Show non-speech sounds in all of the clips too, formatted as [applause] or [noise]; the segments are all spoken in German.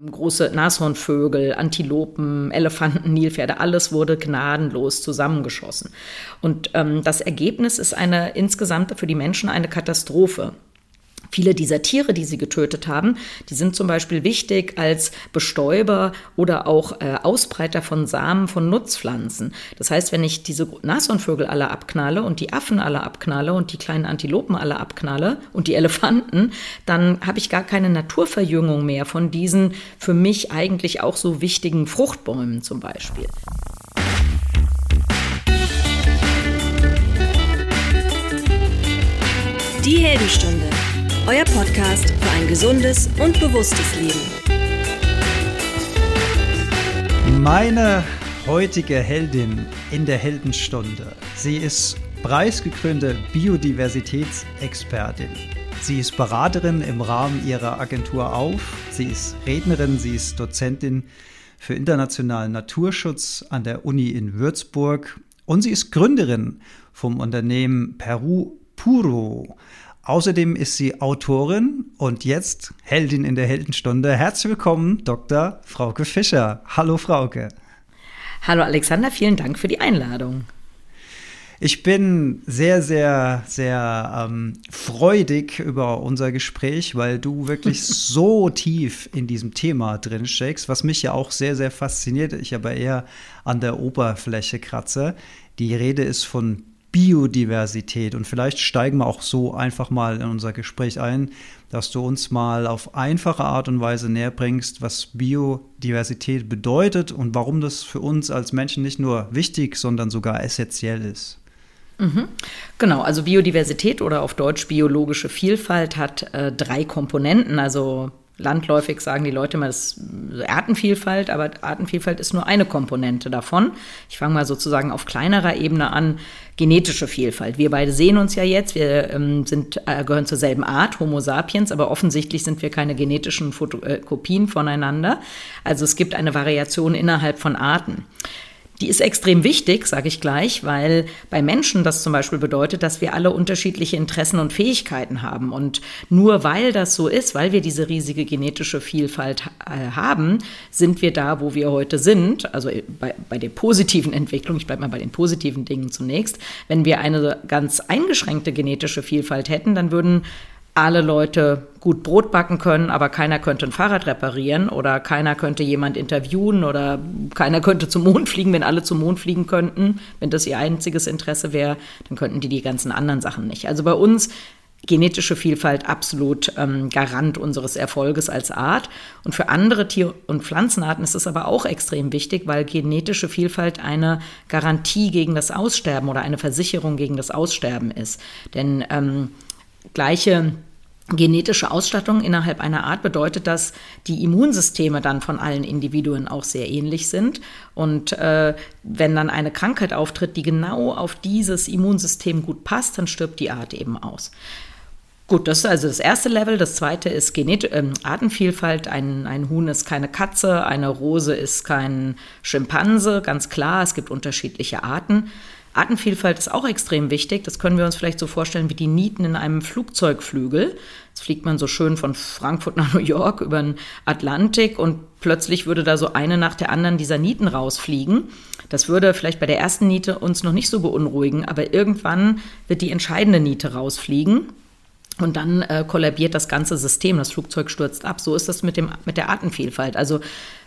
Große Nashornvögel, Antilopen, Elefanten, Nilpferde, alles wurde gnadenlos zusammengeschossen. Und ähm, das Ergebnis ist eine insgesamt für die Menschen eine Katastrophe. Viele dieser Tiere, die sie getötet haben, die sind zum Beispiel wichtig als Bestäuber oder auch äh, Ausbreiter von Samen von Nutzpflanzen. Das heißt, wenn ich diese Nashornvögel alle abknalle und die Affen alle abknalle und die kleinen Antilopen alle abknalle und die Elefanten, dann habe ich gar keine Naturverjüngung mehr von diesen für mich eigentlich auch so wichtigen Fruchtbäumen zum Beispiel. Die Heldenstunde euer Podcast für ein gesundes und bewusstes Leben. Meine heutige Heldin in der Heldenstunde. Sie ist preisgekrönte Biodiversitätsexpertin. Sie ist Beraterin im Rahmen ihrer Agentur auf. Sie ist Rednerin, sie ist Dozentin für internationalen Naturschutz an der Uni in Würzburg und sie ist Gründerin vom Unternehmen Peru Puro. Außerdem ist sie Autorin und jetzt Heldin in der Heldenstunde. Herzlich willkommen, Dr. Frauke Fischer. Hallo, Frauke. Hallo, Alexander. Vielen Dank für die Einladung. Ich bin sehr, sehr, sehr ähm, freudig über unser Gespräch, weil du wirklich [laughs] so tief in diesem Thema drin steckst, was mich ja auch sehr, sehr fasziniert. Ich aber eher an der Oberfläche kratze. Die Rede ist von Biodiversität. Und vielleicht steigen wir auch so einfach mal in unser Gespräch ein, dass du uns mal auf einfache Art und Weise näher bringst, was Biodiversität bedeutet und warum das für uns als Menschen nicht nur wichtig, sondern sogar essentiell ist. Mhm. Genau, also Biodiversität oder auf Deutsch biologische Vielfalt hat äh, drei Komponenten, also landläufig sagen die Leute immer, das Artenvielfalt, aber Artenvielfalt ist nur eine Komponente davon. Ich fange mal sozusagen auf kleinerer Ebene an, genetische Vielfalt. Wir beide sehen uns ja jetzt, wir ähm, sind, äh, gehören zur selben Art, Homo sapiens, aber offensichtlich sind wir keine genetischen Foto äh, Kopien voneinander. Also es gibt eine Variation innerhalb von Arten. Die ist extrem wichtig, sage ich gleich, weil bei Menschen das zum Beispiel bedeutet, dass wir alle unterschiedliche Interessen und Fähigkeiten haben. Und nur weil das so ist, weil wir diese riesige genetische Vielfalt äh, haben, sind wir da, wo wir heute sind. Also bei, bei der positiven Entwicklung, ich bleibe mal bei den positiven Dingen zunächst. Wenn wir eine ganz eingeschränkte genetische Vielfalt hätten, dann würden alle Leute gut Brot backen können, aber keiner könnte ein Fahrrad reparieren oder keiner könnte jemand interviewen oder keiner könnte zum Mond fliegen, wenn alle zum Mond fliegen könnten. Wenn das ihr einziges Interesse wäre, dann könnten die die ganzen anderen Sachen nicht. Also bei uns genetische Vielfalt absolut ähm, Garant unseres Erfolges als Art. Und für andere Tier- und Pflanzenarten ist es aber auch extrem wichtig, weil genetische Vielfalt eine Garantie gegen das Aussterben oder eine Versicherung gegen das Aussterben ist. Denn ähm, gleiche genetische Ausstattung innerhalb einer Art bedeutet, dass die Immunsysteme dann von allen Individuen auch sehr ähnlich sind. Und äh, wenn dann eine Krankheit auftritt, die genau auf dieses Immunsystem gut passt, dann stirbt die Art eben aus. Gut, das ist also das erste Level. Das zweite ist Genet äh, Artenvielfalt. Ein, ein Huhn ist keine Katze, eine Rose ist kein Schimpanse, ganz klar. Es gibt unterschiedliche Arten. Artenvielfalt ist auch extrem wichtig. Das können wir uns vielleicht so vorstellen wie die Nieten in einem Flugzeugflügel. Jetzt fliegt man so schön von Frankfurt nach [laughs] New York über den Atlantik und plötzlich würde da so eine nach der anderen dieser Nieten rausfliegen. Das würde vielleicht bei der ersten Niete uns noch nicht so beunruhigen, aber irgendwann wird die entscheidende Niete rausfliegen. Und dann äh, kollabiert das ganze System, das Flugzeug stürzt ab. So ist das mit, dem, mit der Artenvielfalt. Also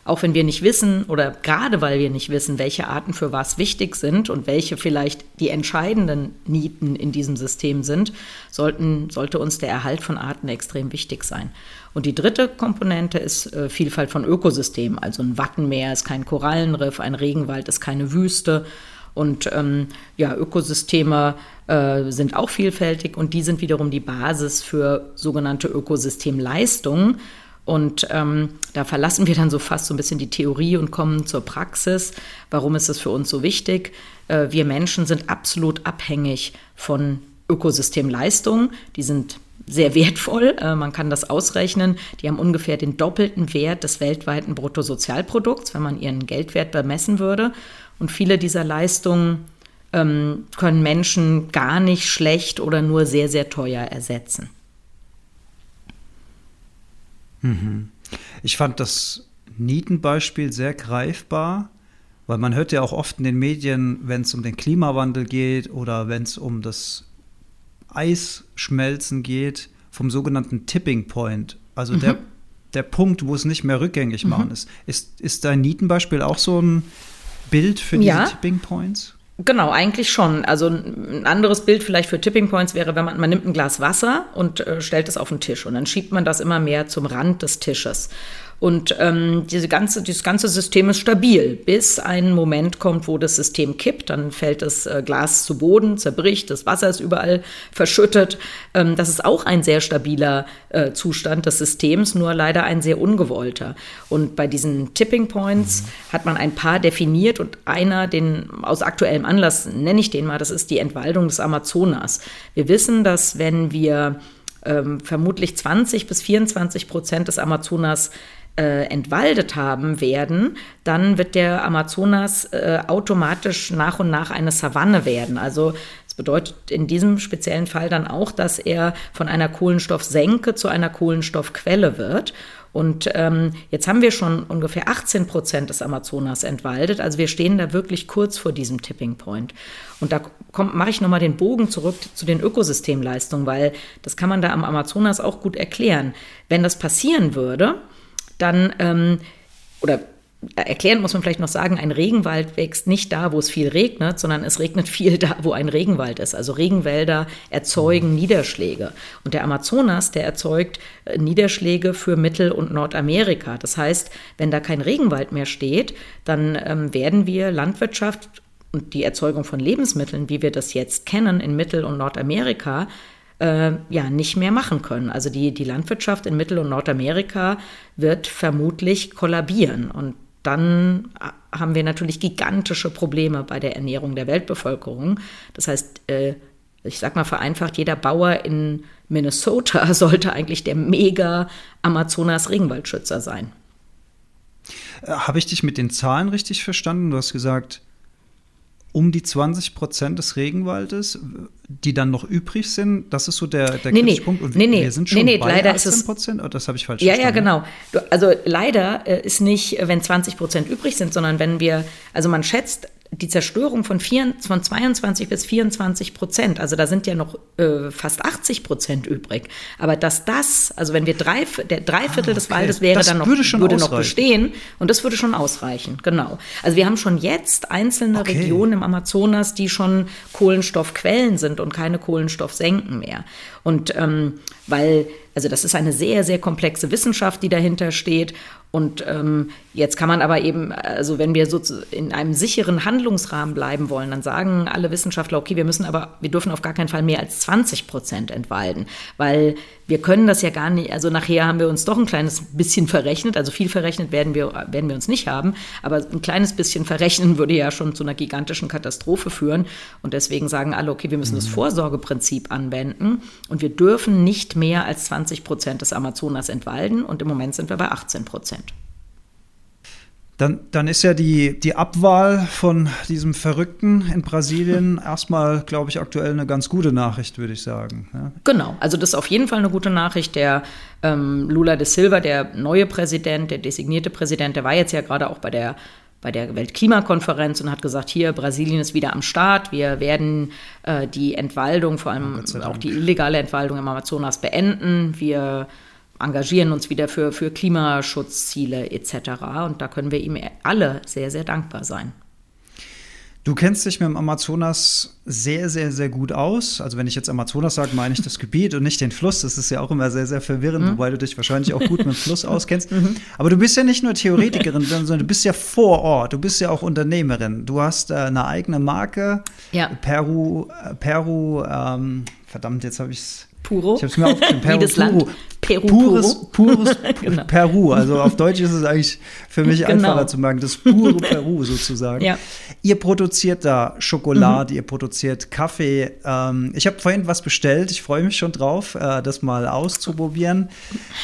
auch wenn wir nicht wissen oder gerade weil wir nicht wissen, welche Arten für was wichtig sind und welche vielleicht die entscheidenden Nieten in diesem System sind, sollten, sollte uns der Erhalt von Arten extrem wichtig sein. Und die dritte Komponente ist äh, Vielfalt von Ökosystemen. Also ein Wattenmeer ist kein Korallenriff, ein Regenwald ist keine Wüste. Und ähm, ja, Ökosysteme äh, sind auch vielfältig und die sind wiederum die Basis für sogenannte Ökosystemleistungen. Und ähm, da verlassen wir dann so fast so ein bisschen die Theorie und kommen zur Praxis. Warum ist es für uns so wichtig? Äh, wir Menschen sind absolut abhängig von Ökosystemleistungen. Die sind sehr wertvoll. Äh, man kann das ausrechnen. Die haben ungefähr den doppelten Wert des weltweiten Bruttosozialprodukts, wenn man ihren Geldwert bemessen würde. Und viele dieser Leistungen ähm, können Menschen gar nicht schlecht oder nur sehr, sehr teuer ersetzen. Mhm. Ich fand das Nietenbeispiel sehr greifbar, weil man hört ja auch oft in den Medien, wenn es um den Klimawandel geht oder wenn es um das Eisschmelzen geht, vom sogenannten Tipping Point. Also mhm. der, der Punkt, wo es nicht mehr rückgängig machen mhm. ist. ist. Ist dein Nietenbeispiel auch so ein Bild für diese ja. Tipping Points? Genau, eigentlich schon. Also ein anderes Bild vielleicht für Tipping Points wäre, wenn man, man nimmt ein Glas Wasser und äh, stellt es auf den Tisch und dann schiebt man das immer mehr zum Rand des Tisches. Und ähm, diese ganze, dieses ganze System ist stabil, bis ein Moment kommt, wo das System kippt. Dann fällt das äh, Glas zu Boden, zerbricht, das Wasser ist überall verschüttet. Ähm, das ist auch ein sehr stabiler äh, Zustand des Systems, nur leider ein sehr ungewollter. Und bei diesen Tipping Points mhm. hat man ein paar definiert und einer, den aus aktuellem Anlass nenne ich den mal, das ist die Entwaldung des Amazonas. Wir wissen, dass wenn wir ähm, vermutlich 20 bis 24 Prozent des Amazonas äh, entwaldet haben werden, dann wird der Amazonas äh, automatisch nach und nach eine Savanne werden. Also das bedeutet in diesem speziellen Fall dann auch, dass er von einer Kohlenstoffsenke zu einer Kohlenstoffquelle wird. Und ähm, jetzt haben wir schon ungefähr 18 Prozent des Amazonas entwaldet. Also wir stehen da wirklich kurz vor diesem Tipping Point. Und da mache ich nochmal den Bogen zurück zu den Ökosystemleistungen, weil das kann man da am Amazonas auch gut erklären. Wenn das passieren würde, dann, ähm, oder erklären muss man vielleicht noch sagen, ein Regenwald wächst nicht da, wo es viel regnet, sondern es regnet [laughs] viel da, wo ein Regenwald ist. Also Regenwälder erzeugen Niederschläge. Und der Amazonas, der erzeugt äh, Niederschläge für Mittel- und Nordamerika. Das heißt, wenn da kein Regenwald mehr steht, dann ähm, werden wir Landwirtschaft und die Erzeugung von Lebensmitteln, wie wir das jetzt kennen in Mittel- und Nordamerika, äh, ja nicht mehr machen können. Also die, die Landwirtschaft in Mittel- und Nordamerika wird vermutlich kollabieren. Und dann haben wir natürlich gigantische Probleme bei der Ernährung der Weltbevölkerung. Das heißt, äh, ich sag mal vereinfacht, jeder Bauer in Minnesota [laughs] sollte eigentlich der mega Amazonas-Regenwaldschützer sein. Äh, habe ich dich mit den Zahlen richtig verstanden? Du hast gesagt, um die 20 Prozent des Regenwaldes, die dann noch übrig sind, das ist so der, der nee, kritische Punkt. Und nee, nee, wir sind schon nee, nee, bei leider 18 Prozent, oder das habe ich falsch ja, verstanden? Ja, genau. Also leider äh, ist nicht, wenn 20 Prozent übrig sind, sondern wenn wir, also man schätzt, die Zerstörung von, vier, von 22 bis 24 Prozent, also da sind ja noch äh, fast 80 Prozent übrig. Aber dass das, also wenn wir drei, der drei Viertel ah, okay. des Waldes wäre das dann noch, würde, würde noch bestehen und das würde schon ausreichen, genau. Also wir haben schon jetzt einzelne okay. Regionen im Amazonas, die schon Kohlenstoffquellen sind und keine Kohlenstoffsenken mehr. Und ähm, weil, also das ist eine sehr, sehr komplexe Wissenschaft, die dahinter steht. Und ähm, jetzt kann man aber eben, also wenn wir so in einem sicheren Handlungsrahmen bleiben wollen, dann sagen alle Wissenschaftler, okay, wir müssen aber, wir dürfen auf gar keinen Fall mehr als 20 Prozent entwalden, weil wir können das ja gar nicht, also nachher haben wir uns doch ein kleines bisschen verrechnet, also viel verrechnet werden wir, werden wir uns nicht haben, aber ein kleines bisschen verrechnen würde ja schon zu einer gigantischen Katastrophe führen. Und deswegen sagen alle, okay, wir müssen das mhm. Vorsorgeprinzip anwenden und wir dürfen nicht mehr als 20 Prozent des Amazonas entwalden und im Moment sind wir bei 18 Prozent. Dann, dann ist ja die, die Abwahl von diesem Verrückten in Brasilien [laughs] erstmal, glaube ich, aktuell eine ganz gute Nachricht, würde ich sagen. Ja. Genau, also das ist auf jeden Fall eine gute Nachricht. Der ähm, Lula de Silva, der neue Präsident, der designierte Präsident, der war jetzt ja gerade auch bei der bei der Weltklimakonferenz und hat gesagt, hier, Brasilien ist wieder am Start, wir werden äh, die Entwaldung, vor allem auch die illegale Entwaldung im Amazonas beenden, wir engagieren uns wieder für, für Klimaschutzziele etc. Und da können wir ihm alle sehr, sehr dankbar sein. Du kennst dich mit dem Amazonas sehr, sehr, sehr gut aus. Also wenn ich jetzt Amazonas sage, meine ich das Gebiet und nicht den Fluss. Das ist ja auch immer sehr, sehr verwirrend, mhm. wobei du dich wahrscheinlich auch gut mit dem Fluss [laughs] auskennst. Mhm. Aber du bist ja nicht nur Theoretikerin, sondern du bist ja vor Ort. Du bist ja auch Unternehmerin. Du hast äh, eine eigene Marke. Ja. Peru, äh, Peru, ähm, verdammt, jetzt habe ich es Puro. Ich habe es mir aufgeschrieben. Peru, [laughs] Wie das Land. Peru. Pures, pures [laughs] genau. Peru. Also auf Deutsch ist es eigentlich für mich genau. einfacher zu sagen. Das pure [laughs] Peru sozusagen. Ja. Ihr produziert da Schokolade, mhm. ihr produziert Kaffee. Ähm, ich habe vorhin was bestellt. Ich freue mich schon drauf, äh, das mal auszuprobieren.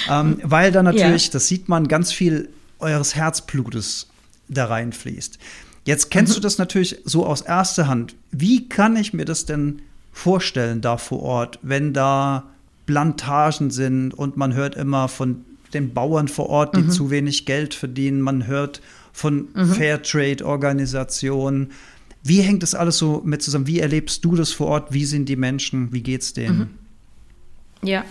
Ähm, weil da natürlich, ja. das sieht man, ganz viel eures Herzblutes da reinfließt. Jetzt kennst mhm. du das natürlich so aus erster Hand. Wie kann ich mir das denn vorstellen da vor Ort, wenn da Plantagen sind und man hört immer von, den Bauern vor Ort, die mhm. zu wenig Geld verdienen. Man hört von mhm. Fairtrade-Organisationen. Wie hängt das alles so mit zusammen? Wie erlebst du das vor Ort? Wie sind die Menschen? Wie geht's denen? Mhm. Ja,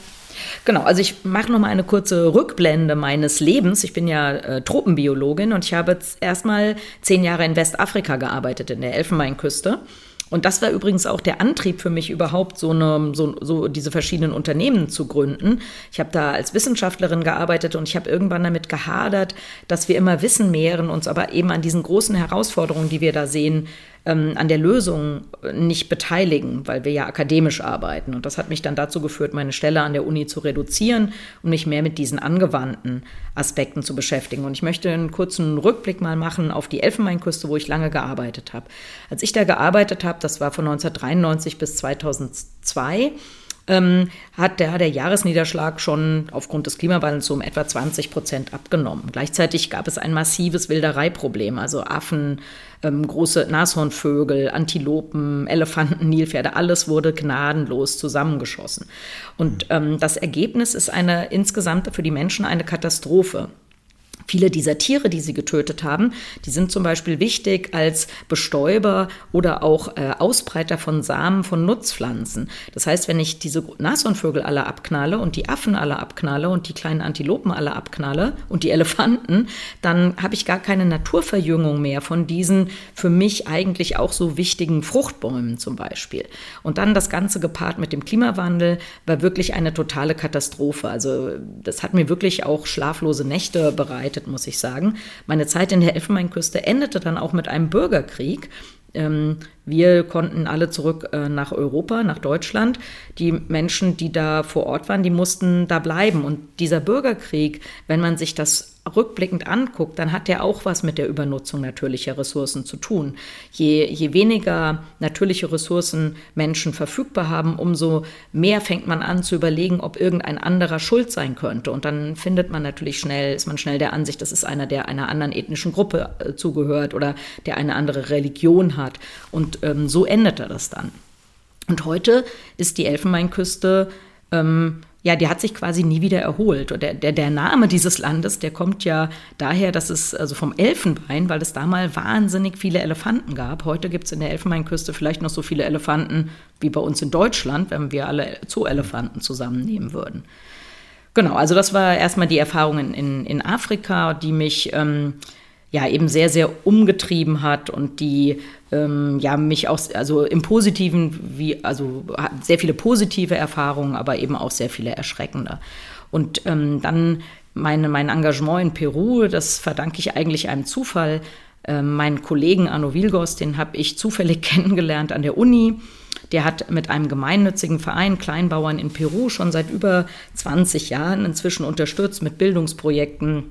Genau, also ich mache noch mal eine kurze Rückblende meines Lebens. Ich bin ja äh, Tropenbiologin und ich habe erstmal zehn Jahre in Westafrika gearbeitet, in der Elfenbeinküste. Und das war übrigens auch der Antrieb für mich überhaupt, so, eine, so, so diese verschiedenen Unternehmen zu gründen. Ich habe da als Wissenschaftlerin gearbeitet und ich habe irgendwann damit gehadert, dass wir immer Wissen mehren, uns aber eben an diesen großen Herausforderungen, die wir da sehen, ähm, an der Lösung nicht beteiligen, weil wir ja akademisch arbeiten. Und das hat mich dann dazu geführt, meine Stelle an der Uni zu reduzieren und mich mehr mit diesen angewandten Aspekten zu beschäftigen. Und ich möchte einen kurzen Rückblick mal machen auf die Elfenbeinküste, wo ich lange gearbeitet habe. Als ich da gearbeitet habe, das war von 1993 bis 2002, ähm, hat der, der Jahresniederschlag schon aufgrund des Klimawandels um etwa 20 Prozent abgenommen. Gleichzeitig gab es ein massives Wildereiproblem, also Affen, ähm, große Nashornvögel, Antilopen, Elefanten, Nilpferde, alles wurde gnadenlos zusammengeschossen. Und ähm, das Ergebnis ist eine insgesamt für die Menschen eine Katastrophe. Viele dieser Tiere, die sie getötet haben, die sind zum Beispiel wichtig als Bestäuber oder auch äh, Ausbreiter von Samen von Nutzpflanzen. Das heißt, wenn ich diese Nashornvögel alle abknalle und die Affen alle abknalle und die kleinen Antilopen alle abknalle und die Elefanten, dann habe ich gar keine Naturverjüngung mehr von diesen für mich eigentlich auch so wichtigen Fruchtbäumen zum Beispiel. Und dann das Ganze gepaart mit dem Klimawandel war wirklich eine totale Katastrophe. Also das hat mir wirklich auch schlaflose Nächte bereitet begleitet, muss ich sagen. Meine Zeit in der Elfenbeinküste endete dann auch mit einem Bürgerkrieg. Ähm, wir konnten alle zurück äh, nach Europa, nach Deutschland. Die Menschen, die da vor Ort waren, die mussten da bleiben. Und dieser Bürgerkrieg, wenn man sich das rückblickend anguckt, dann hat der auch was mit der Übernutzung natürlicher Ressourcen zu tun. Je, je weniger natürliche Ressourcen Menschen verfügbar haben, umso mehr fängt man an zu überlegen, ob irgendein anderer schuld sein könnte. Und dann findet man natürlich schnell, ist man schnell der Ansicht, das ist einer, der einer anderen ethnischen Gruppe äh, zugehört oder der eine andere Religion hat. Und ähm, so endete das dann. Und heute ist die Elfenbeinküste ähm, ja, die hat sich quasi nie wieder erholt. Und der, der, der Name dieses Landes, der kommt ja daher, dass es also vom Elfenbein, weil es da mal wahnsinnig viele Elefanten gab. Heute gibt es in der Elfenbeinküste vielleicht noch so viele Elefanten wie bei uns in Deutschland, wenn wir alle Zoo-Elefanten zusammennehmen würden. Genau, also das war erstmal die Erfahrung in, in, in Afrika, die mich ähm, ja eben sehr, sehr umgetrieben hat und die ähm, ja mich auch, also im Positiven, wie, also sehr viele positive Erfahrungen, aber eben auch sehr viele erschreckende. Und ähm, dann meine, mein Engagement in Peru, das verdanke ich eigentlich einem Zufall. Ähm, meinen Kollegen Arno Vilgos, den habe ich zufällig [laughs] kennengelernt an der Uni. Der hat mit einem gemeinnützigen Verein Kleinbauern in Peru schon seit über 20 Jahren inzwischen unterstützt mit Bildungsprojekten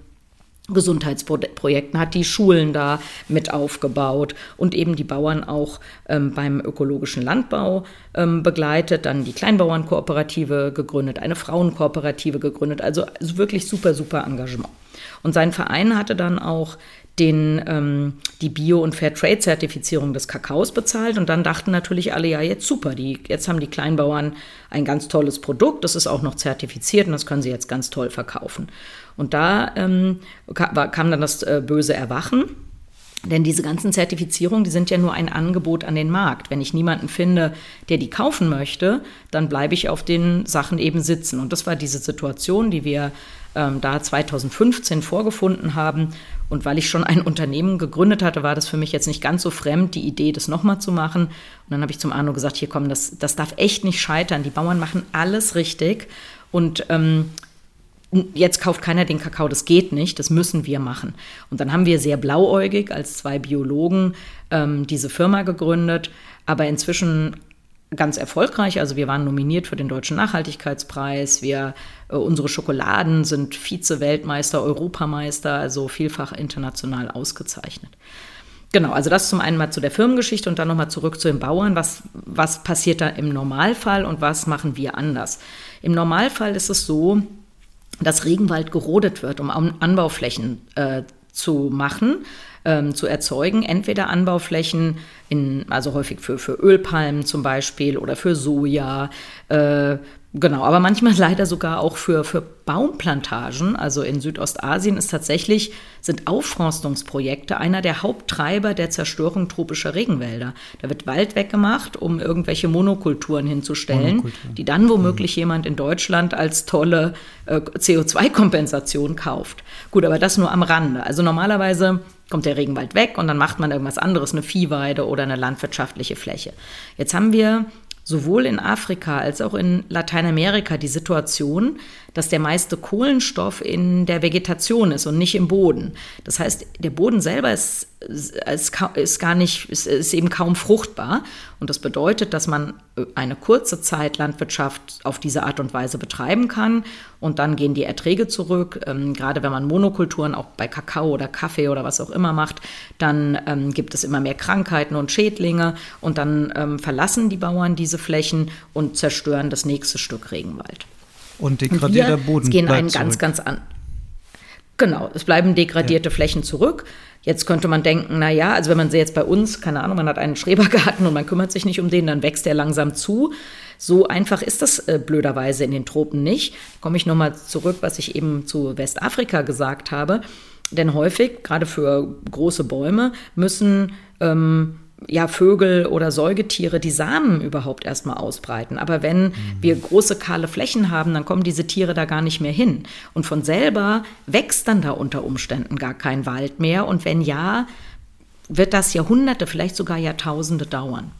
Gesundheitsprojekten, hat die Schulen da mit aufgebaut und eben die Bauern auch ähm, beim ökologischen Landbau ähm, begleitet, dann die Kleinbauernkooperative gegründet, eine Frauenkooperative gegründet, also, also wirklich super, super Engagement. Und sein Verein hatte dann auch den, ähm, die Bio- und Fairtrade-Zertifizierung des Kakaos bezahlt. Und dann dachten natürlich alle, ja, jetzt super, die, jetzt haben die Kleinbauern ein ganz tolles Produkt, das ist auch noch zertifiziert und das können sie jetzt ganz toll verkaufen. Und da ähm, kam dann das äh, böse Erwachen. Denn diese ganzen Zertifizierungen, die sind ja nur ein Angebot an den Markt. Wenn ich niemanden finde, der die kaufen möchte, dann bleibe ich auf den Sachen eben sitzen. Und das war diese Situation, die wir ähm, da 2015 vorgefunden haben. Und weil ich schon ein [laughs] Unternehmen gegründet hatte, war das für mich jetzt nicht ganz so fremd, die Idee, das nochmal zu machen. Und dann habe ich zum Arno gesagt, hier komm, das, das darf echt nicht scheitern. Die Bauern machen alles richtig. Und ähm, jetzt kauft keiner den Kakao, das geht nicht, das müssen wir machen. Und dann haben wir sehr blauäugig als zwei Biologen ähm, diese Firma gegründet, aber inzwischen ganz erfolgreich. Also wir waren nominiert für den Deutschen Nachhaltigkeitspreis. Wir, äh, unsere Schokoladen sind Vize-Weltmeister, Europameister, also vielfach international ausgezeichnet. Genau, also das zum einen mal zu der Firmengeschichte und dann nochmal zurück zu den Bauern. Was, was passiert da im Normalfall und was machen wir anders? Im Normalfall ist es so, dass Regenwald gerodet wird, um Anbauflächen äh, zu machen, ähm, zu erzeugen. Entweder Anbauflächen, in, also häufig für, für Ölpalmen zum Beispiel oder für Soja, äh, Genau, aber manchmal [laughs] leider sogar auch für, für Baumplantagen. Also in Südostasien ist tatsächlich, sind Aufforstungsprojekte einer der Haupttreiber der Zerstörung tropischer Regenwälder. Da wird Wald weggemacht, um irgendwelche Monokulturen hinzustellen, Monokultur. die dann womöglich mhm. jemand in Deutschland als tolle äh, CO2-Kompensation kauft. Gut, aber das nur am Rande. Also normalerweise kommt der Regenwald weg und dann macht man irgendwas anderes, eine Viehweide oder eine landwirtschaftliche Fläche. Jetzt haben wir sowohl in Afrika als auch in Lateinamerika die Situation, dass der meiste Kohlenstoff in der Vegetation ist und nicht im Boden. Das heißt, der Boden selber ist, ist, ist gar nicht, ist, ist, eben kaum fruchtbar. Und das bedeutet, dass man eine kurze Zeit Landwirtschaft auf diese Art und Weise betreiben kann. Und dann gehen die Erträge zurück. Ähm, gerade wenn man Monokulturen auch bei Kakao oder Kaffee oder was auch immer macht, dann ähm, gibt es immer mehr Krankheiten und Schädlinge. Und dann ähm, verlassen die Bauern diese Flächen und zerstören das nächste Stück Regenwald. Und degradierter und wir Boden. gehen einen ganz, ganz an. Genau, es bleiben degradierte ja. Flächen zurück. Jetzt könnte man denken, na ja, also wenn man sie jetzt bei uns, keine Ahnung, man hat einen Schrebergarten und man kümmert sich nicht um den, dann wächst der langsam zu. So einfach ist das äh, blöderweise in den Tropen nicht. Komme ich nochmal zurück, was ich eben zu Westafrika gesagt habe. Denn häufig, gerade für große Bäume, müssen ähm, ja, Vögel oder Säugetiere die Samen überhaupt erstmal ausbreiten. Aber wenn mhm. wir große kahle Flächen haben, dann kommen diese Tiere da gar nicht mehr hin. Und von selber wächst dann da unter Umständen gar kein Wald mehr. Und wenn ja, wird das Jahrhunderte, vielleicht sogar Jahrtausende dauern.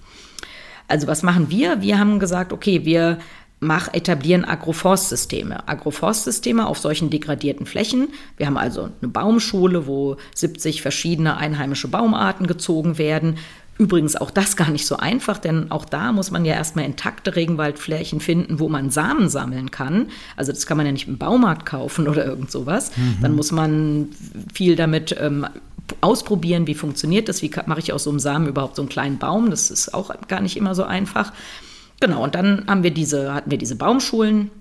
Also was machen wir? Wir haben gesagt, okay, wir mach, etablieren Agroforstsysteme. Agroforstsysteme auf solchen degradierten Flächen. Wir haben also eine Baumschule, wo 70 verschiedene einheimische Baumarten gezogen werden. Übrigens auch das gar nicht so einfach, denn auch da muss man ja erstmal intakte Regenwaldflächen finden, wo man Samen sammeln kann. Also das kann man ja nicht im Baumarkt kaufen [laughs] oder irgend sowas. Mhm. Dann muss man viel damit ähm, ausprobieren, wie funktioniert das, wie mache ich aus so einem Samen überhaupt so einen kleinen Baum. Das ist auch gar nicht immer so einfach. Genau, und dann haben wir diese, hatten wir diese Baumschulen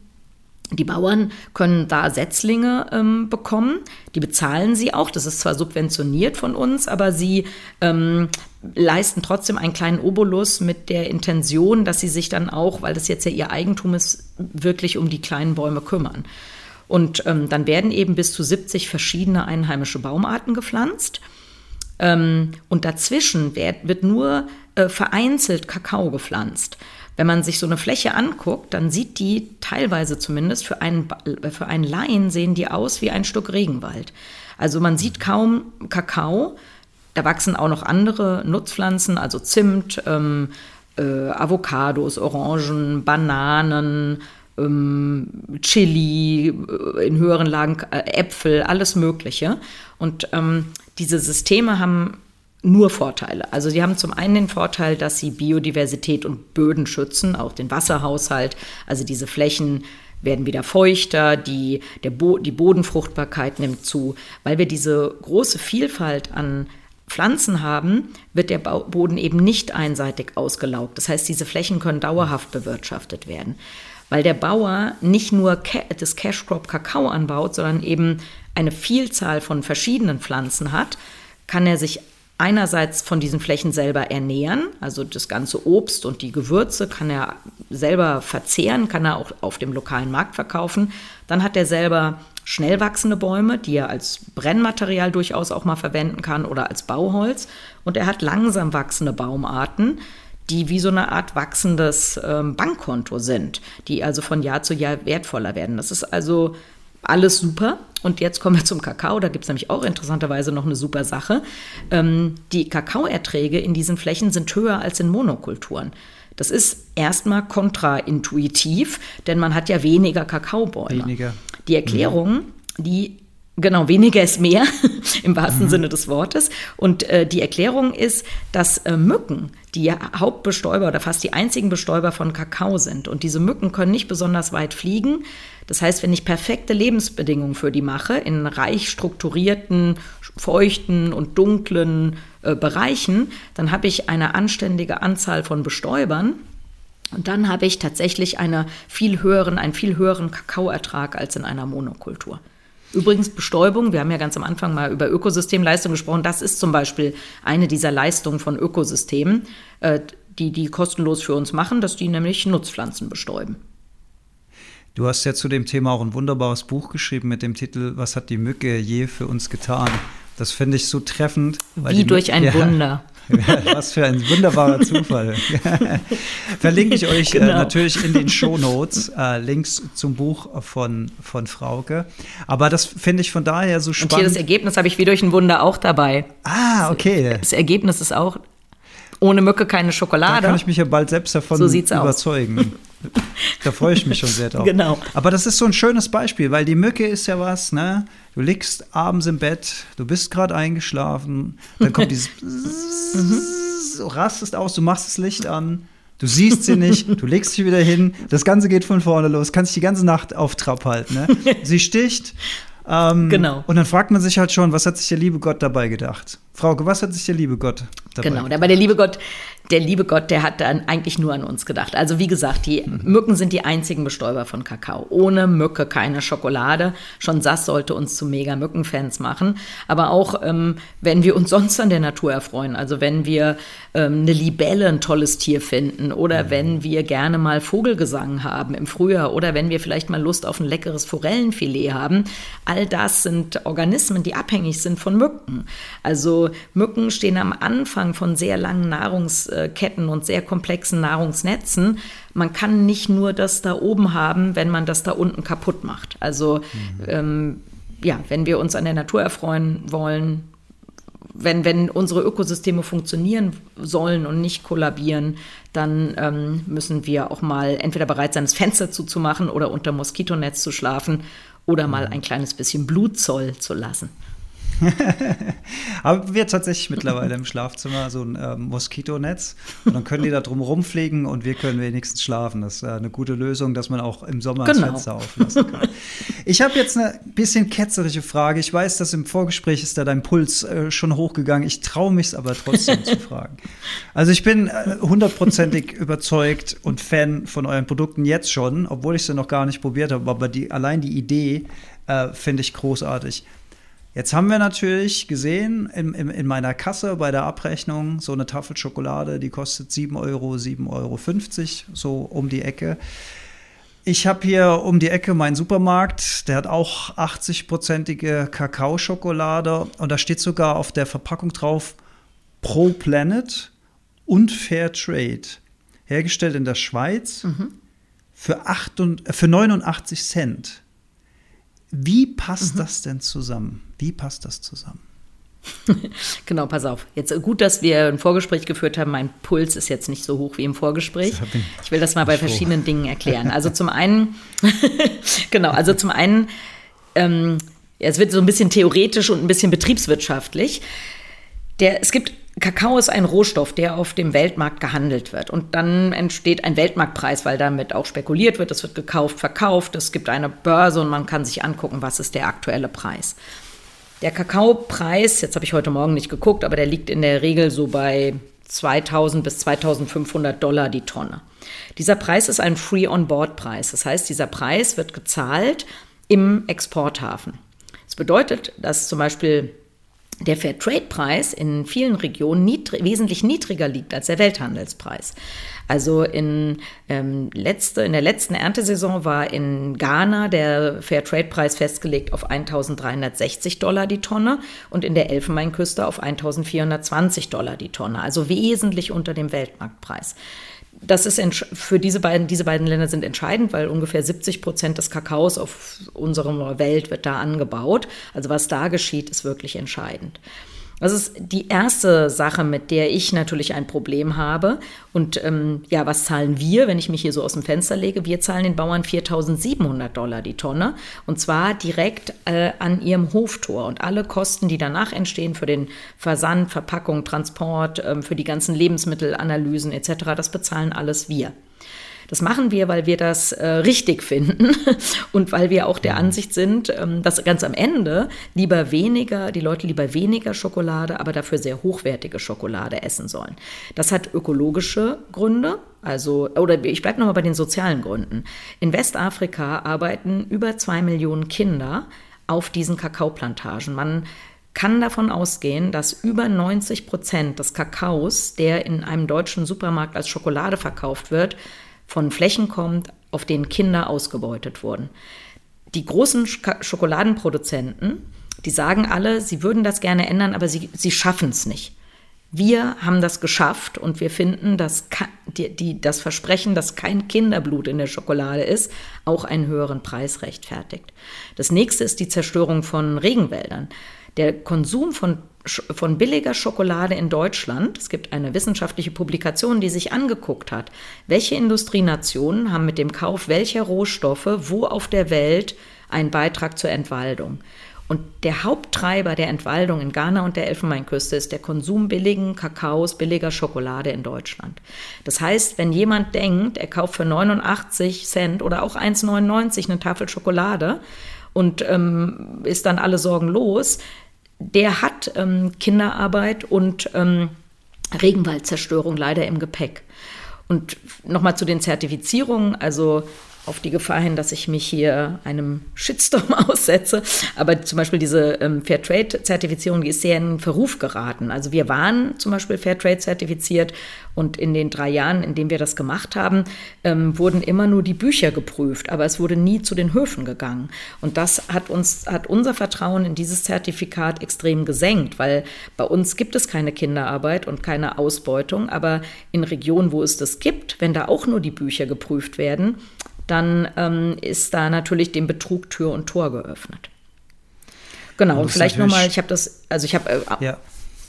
die Bauern können da Setzlinge ähm, bekommen, die bezahlen sie auch. Das ist zwar subventioniert von uns, aber sie ähm, leisten trotzdem einen kleinen Obolus mit der Intention, dass sie sich dann auch, weil das jetzt ja ihr Eigentum ist, wirklich um die kleinen Bäume kümmern. Und ähm, dann werden eben bis zu 70 verschiedene einheimische Baumarten gepflanzt. Ähm, und dazwischen wird, wird nur äh, vereinzelt Kakao gepflanzt. Wenn man sich so eine Fläche anguckt, dann sieht die teilweise zumindest für einen, für einen Laien sehen die aus wie ein Stück Regenwald. Also man sieht kaum Kakao. Da wachsen auch noch andere Nutzpflanzen, also Zimt, ähm, äh, Avocados, Orangen, Bananen, ähm, Chili, äh, in höheren Lagen äh, Äpfel, alles Mögliche. Und ähm, diese Systeme haben nur Vorteile. Also sie haben zum einen den Vorteil, dass sie Biodiversität und Böden schützen, auch den Wasserhaushalt. Also diese Flächen werden wieder feuchter, die, Bo die Bodenfruchtbarkeit nimmt zu. Weil wir diese große Vielfalt an Pflanzen haben, wird der Boden eben nicht einseitig ausgelaugt. Das heißt, diese Flächen können dauerhaft bewirtschaftet werden. Weil der Bauer nicht nur das Cash Crop Kakao anbaut, sondern eben eine Vielzahl von verschiedenen Pflanzen hat, kann er sich einerseits von diesen Flächen selber ernähren, also das ganze Obst und die Gewürze kann er selber verzehren, kann er auch auf dem lokalen Markt verkaufen. Dann hat er selber schnell wachsende Bäume, die er als Brennmaterial durchaus auch mal verwenden kann oder als Bauholz. Und er hat langsam wachsende Baumarten, die wie so eine Art wachsendes ähm, Bankkonto sind, die also von Jahr zu Jahr wertvoller werden. Das ist also alles super. Und jetzt kommen wir zum Kakao. Da gibt es nämlich auch interessanterweise noch eine super Sache. Ähm, die Kakaoerträge in diesen Flächen sind höher als in Monokulturen. Das ist erstmal kontraintuitiv, denn man hat ja weniger Kakaobäume. Weniger. Die Erklärung, die Genau, weniger ist mehr [laughs] im wahrsten mhm. Sinne des Wortes. Und äh, die Erklärung ist, dass äh, Mücken die Hauptbestäuber oder fast die einzigen Bestäuber von Kakao sind. Und diese Mücken können nicht besonders weit fliegen. Das heißt, wenn ich perfekte Lebensbedingungen für die mache, in reich strukturierten, feuchten und dunklen äh, Bereichen, dann habe ich eine anständige Anzahl von Bestäubern. Und dann habe ich tatsächlich eine viel höheren, einen viel höheren Kakaoertrag als in einer Monokultur. Übrigens Bestäubung, wir haben ja ganz am Anfang mal über Ökosystemleistung gesprochen, das ist zum Beispiel eine dieser Leistungen von Ökosystemen, äh, die die kostenlos für uns machen, dass die nämlich Nutzpflanzen bestäuben. Du hast ja zu dem Thema auch ein wunderbares Buch geschrieben mit dem Titel Was hat die Mücke je für uns getan? Das finde ich so treffend. Wie durch ein ja, Wunder. [laughs] Was für ein wunderbarer Zufall. [laughs] Verlinke ich euch äh, genau. äh, natürlich in den Show Notes äh, Links zum Buch von, von Frauke. Aber das finde ich von daher so spannend. Und hier das Ergebnis habe ich wie durch ein Wunder auch dabei. Ah, okay. Das Ergebnis ist auch ohne Mücke keine Schokolade. Da kann ich mich ja bald selbst davon so überzeugen. [laughs] [laughs] Da freue ich mich schon sehr drauf. Genau. Aber das ist so ein schönes Beispiel, weil die Mücke ist ja was, ne? Du liegst abends im Bett, du bist gerade eingeschlafen, dann kommt dieses [laughs] du rastest aus, du machst das Licht an, du siehst sie nicht, du legst dich wieder hin, das Ganze geht von vorne los, kannst dich die ganze Nacht auf Trab halten. Ne? Sie sticht. Ähm, genau. Und dann fragt man sich halt schon, was hat sich der liebe Gott dabei gedacht? Frauke, was hat sich der liebe Gott dabei Genau, aber der liebe Gott der liebe Gott, der hat dann eigentlich nur an uns gedacht. Also wie gesagt, die Mücken sind die einzigen Bestäuber von Kakao. Ohne Mücke keine Schokolade. Schon das sollte uns zu mega Mückenfans machen. Aber auch, ähm, wenn wir uns sonst an der Natur erfreuen. Also wenn wir ähm, eine Libelle ein tolles Tier finden oder mhm. wenn wir gerne mal Vogelgesang haben im Frühjahr oder wenn wir vielleicht mal Lust auf ein leckeres Forellenfilet haben. All das sind Organismen, die abhängig sind von Mücken. Also Mücken stehen am Anfang von sehr langen Nahrungs Nahrungsketten und sehr komplexen Nahrungsnetzen. Man kann nicht nur das da oben haben, wenn man das da unten kaputt macht. Also mhm. ähm, ja, wenn wir uns an der Natur erfreuen wollen, wenn, wenn unsere Ökosysteme funktionieren sollen und nicht kollabieren, dann ähm, müssen wir auch mal entweder bereit sein, das Fenster zuzumachen oder unter Moskitonetz zu schlafen oder mal mhm. ein kleines bisschen Blutzoll zu lassen. [laughs] Aber wir tatsächlich mittlerweile im Schlafzimmer so ein äh, Moskitonetz und dann können die da drum rumfliegen und wir können wenigstens schlafen. Das ist äh, eine gute Lösung, dass man auch im Sommer genau. das Fenster auflassen kann. Ich habe jetzt eine bisschen ketzerische Frage. Ich weiß, dass im Vorgespräch ist da dein Puls äh, schon hochgegangen. Ich traue mich es aber trotzdem zu fragen. Also ich bin äh, hundertprozentig überzeugt und Fan von euren Produkten jetzt schon, obwohl ich sie noch gar nicht probiert habe. Aber die, allein die Idee äh, finde ich großartig. Jetzt haben wir natürlich gesehen in, in, in, meiner Kasse bei der Abrechnung so eine Tafel Schokolade, die kostet 7 Euro, 7,50 Euro, so um die Ecke. Ich habe hier um die Ecke meinen Supermarkt, der hat auch 80-prozentige Kakaoschokolade und da steht sogar auf der Verpackung drauf Pro Planet und Fair Trade. Hergestellt in der Schweiz mhm. für, 8 und, äh, für 89 Cent. Wie passt mhm. das denn zusammen? Wie passt das zusammen? [laughs] genau, pass auf. Jetzt äh, gut, dass wir ein Vorgespräch geführt haben. Mein Puls ist jetzt nicht so hoch wie im Vorgespräch. Ich will das mal bei verschiedenen. Dingen erklären. Also zum [laughs] einen, [laughs] genau, also zum einen, ähm, es wird so ein bisschen theoretisch und ein bisschen betriebswirtschaftlich. Der, es gibt Kakao ist ein Rohstoff, der auf dem Weltmarkt gehandelt wird. Und dann entsteht ein Weltmarktpreis, weil damit auch spekuliert wird. Es wird gekauft, verkauft. Es gibt eine Börse und man kann sich angucken, was ist der aktuelle Preis. Der Kakaopreis, jetzt habe ich heute Morgen nicht geguckt, aber der liegt in der Regel so bei 2000 bis 2500 Dollar die Tonne. Dieser Preis ist ein Free-on-Board-Preis. Das heißt, dieser Preis wird gezahlt im Exporthafen. Das bedeutet, dass zum Beispiel der Fairtrade-Preis in vielen Regionen niedrig, wesentlich niedriger liegt als der Welthandelspreis. Also in, ähm, letzte, in der letzten Erntesaison war in Ghana der Fairtrade-Preis festgelegt auf 1.360 Dollar die Tonne und in der Elfenbeinküste auf 1.420 Dollar die Tonne, also wesentlich unter dem Weltmarktpreis das ist für diese beiden, diese beiden Länder sind entscheidend, weil ungefähr 70 Prozent des Kakaos auf unserer Welt wird da angebaut. Also was da geschieht, ist wirklich entscheidend. Das ist die erste Sache, mit der ich natürlich ein Problem habe. Und ähm, ja, was zahlen wir, wenn ich mich hier so aus dem Fenster lege? Wir zahlen den Bauern 4.700 Dollar die Tonne. Und zwar direkt äh, an ihrem Hoftor. Und alle Kosten, die danach entstehen für den Versand, Verpackung, Transport, äh, für die ganzen Lebensmittelanalysen etc., das bezahlen alles wir. Das machen wir, weil wir das äh, richtig finden [laughs] und weil wir auch der Ansicht sind, ähm, dass ganz am Ende lieber weniger, die Leute lieber weniger Schokolade, aber dafür sehr hochwertige Schokolade essen sollen. Das hat ökologische Gründe, also, oder ich bleibe nochmal bei den sozialen Gründen. In Westafrika arbeiten über zwei Millionen Kinder auf diesen Kakaoplantagen. Man kann davon ausgehen, dass über 90 Prozent des Kakaos, der in einem deutschen Supermarkt als Schokolade verkauft wird, von Flächen kommt, auf denen Kinder ausgebeutet wurden. Die großen Schokoladenproduzenten, die sagen alle, sie würden das gerne ändern, aber sie, sie schaffen es nicht. Wir haben das geschafft und wir finden, dass die, die, das Versprechen, dass kein Kinderblut in der Schokolade ist, auch einen höheren Preis rechtfertigt. Das nächste ist die Zerstörung von Regenwäldern. Der Konsum von, von billiger Schokolade in Deutschland, es gibt eine wissenschaftliche Publikation, die sich angeguckt hat, welche Industrienationen haben mit dem Kauf welcher Rohstoffe wo auf der Welt einen Beitrag zur Entwaldung. Und der Haupttreiber der Entwaldung in Ghana und der Elfenbeinküste ist der Konsum billigen Kakaos, billiger Schokolade in Deutschland. Das heißt, wenn jemand denkt, er kauft für 89 Cent oder auch 1,99 eine Tafel Schokolade und ähm, ist dann alle Sorgen los, der hat ähm, Kinderarbeit und ähm, Regenwaldzerstörung leider im Gepäck. Und nochmal zu den Zertifizierungen. Also auf die Gefahr hin, dass ich mich hier einem Shitstorm [laughs] aussetze. Aber zum Beispiel diese ähm, Fairtrade-Zertifizierung, die ist sehr in Verruf geraten. Also wir waren zum Beispiel Fairtrade zertifiziert und in den drei Jahren, in denen wir das gemacht haben, ähm, wurden immer nur die Bücher geprüft, aber es wurde nie zu den Höfen gegangen. Und das hat uns, hat unser Vertrauen in dieses Zertifikat extrem gesenkt, weil bei uns gibt es keine Kinderarbeit und keine Ausbeutung, aber in Regionen, wo es das gibt, wenn da auch nur die Bücher geprüft werden, dann ähm, ist da natürlich dem Betrug Tür und Tor geöffnet. Genau, und, vielleicht nochmal, ich habe das, also ich habe, äh, ja.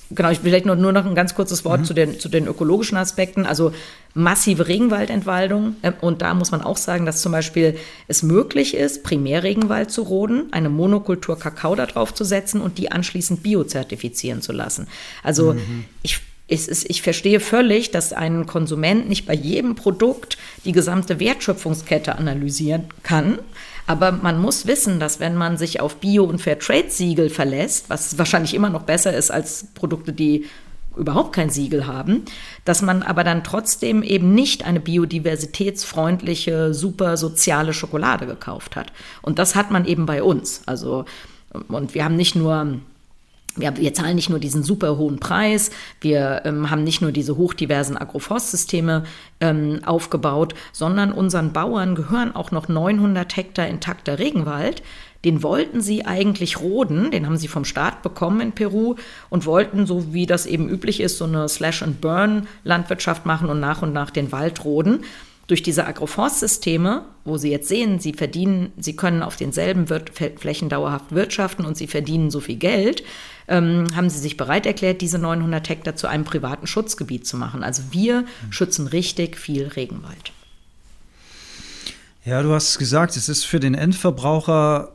genau, ich vielleicht nur, nur noch ein ganz kurzes Wort mhm. zu, den, zu den ökologischen Aspekten. Also massive Regenwaldentwaldung. Äh, und da muss man auch sagen, dass zum Beispiel es möglich ist, Primärregenwald zu roden, eine Monokultur Kakao darauf zu setzen und die anschließend biozertifizieren zu lassen. Also mhm. ich es ist, ich verstehe völlig, dass ein Konsument nicht bei jedem Produkt die gesamte Wertschöpfungskette analysieren kann. Aber man muss wissen, dass wenn man sich auf Bio- und Fairtrade-Siegel verlässt, was wahrscheinlich immer noch besser ist als Produkte, die überhaupt kein Siegel haben, dass man aber dann trotzdem eben nicht eine biodiversitätsfreundliche, super soziale Schokolade gekauft hat. Und das hat man eben bei uns. Also, und wir haben nicht nur wir, wir zahlen nicht nur diesen super hohen Preis, wir ähm, haben nicht nur diese hochdiversen Agroforstsysteme ähm, aufgebaut, sondern unseren Bauern gehören auch noch 900 Hektar intakter Regenwald. Den wollten sie eigentlich roden, den haben sie vom Staat bekommen in Peru und wollten, so wie das eben üblich ist, so eine Slash-and-Burn-Landwirtschaft machen und nach und nach den Wald roden durch diese Agroforstsysteme, wo Sie jetzt sehen, Sie verdienen, Sie können auf denselben Flächen dauerhaft wirtschaften und Sie verdienen so viel Geld, ähm, haben Sie sich bereit erklärt, diese 900 Hektar zu einem privaten Schutzgebiet zu machen. Also wir mhm. schützen richtig viel Regenwald. Ja, du hast gesagt, es ist für den Endverbraucher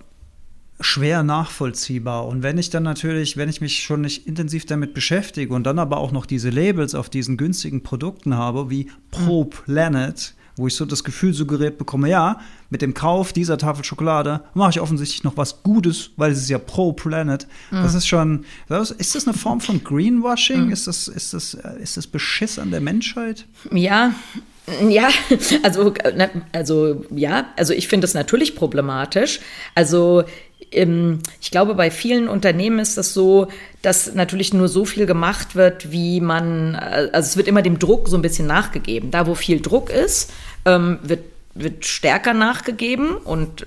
schwer nachvollziehbar. Und wenn ich dann natürlich, wenn ich mich schon nicht intensiv damit beschäftige und dann aber auch noch diese Labels auf diesen günstigen Produkten habe, wie Pro mhm. Planet, wo ich so das Gefühl suggeriert bekomme, ja, mit dem Kauf dieser Tafel Schokolade mache ich offensichtlich noch was Gutes, weil es ist ja pro Planet. Mhm. Das ist schon, ist das eine Form von Greenwashing? Mhm. Ist, das, ist, das, ist das Beschiss an der Menschheit? Ja, ja, also, also ja, also ich finde es natürlich problematisch. Also ich glaube, bei vielen Unternehmen ist das so, dass natürlich nur so viel gemacht wird, wie man, also es wird immer dem Druck so ein bisschen nachgegeben. Da, wo viel Druck ist, ähm, wird wird stärker nachgegeben und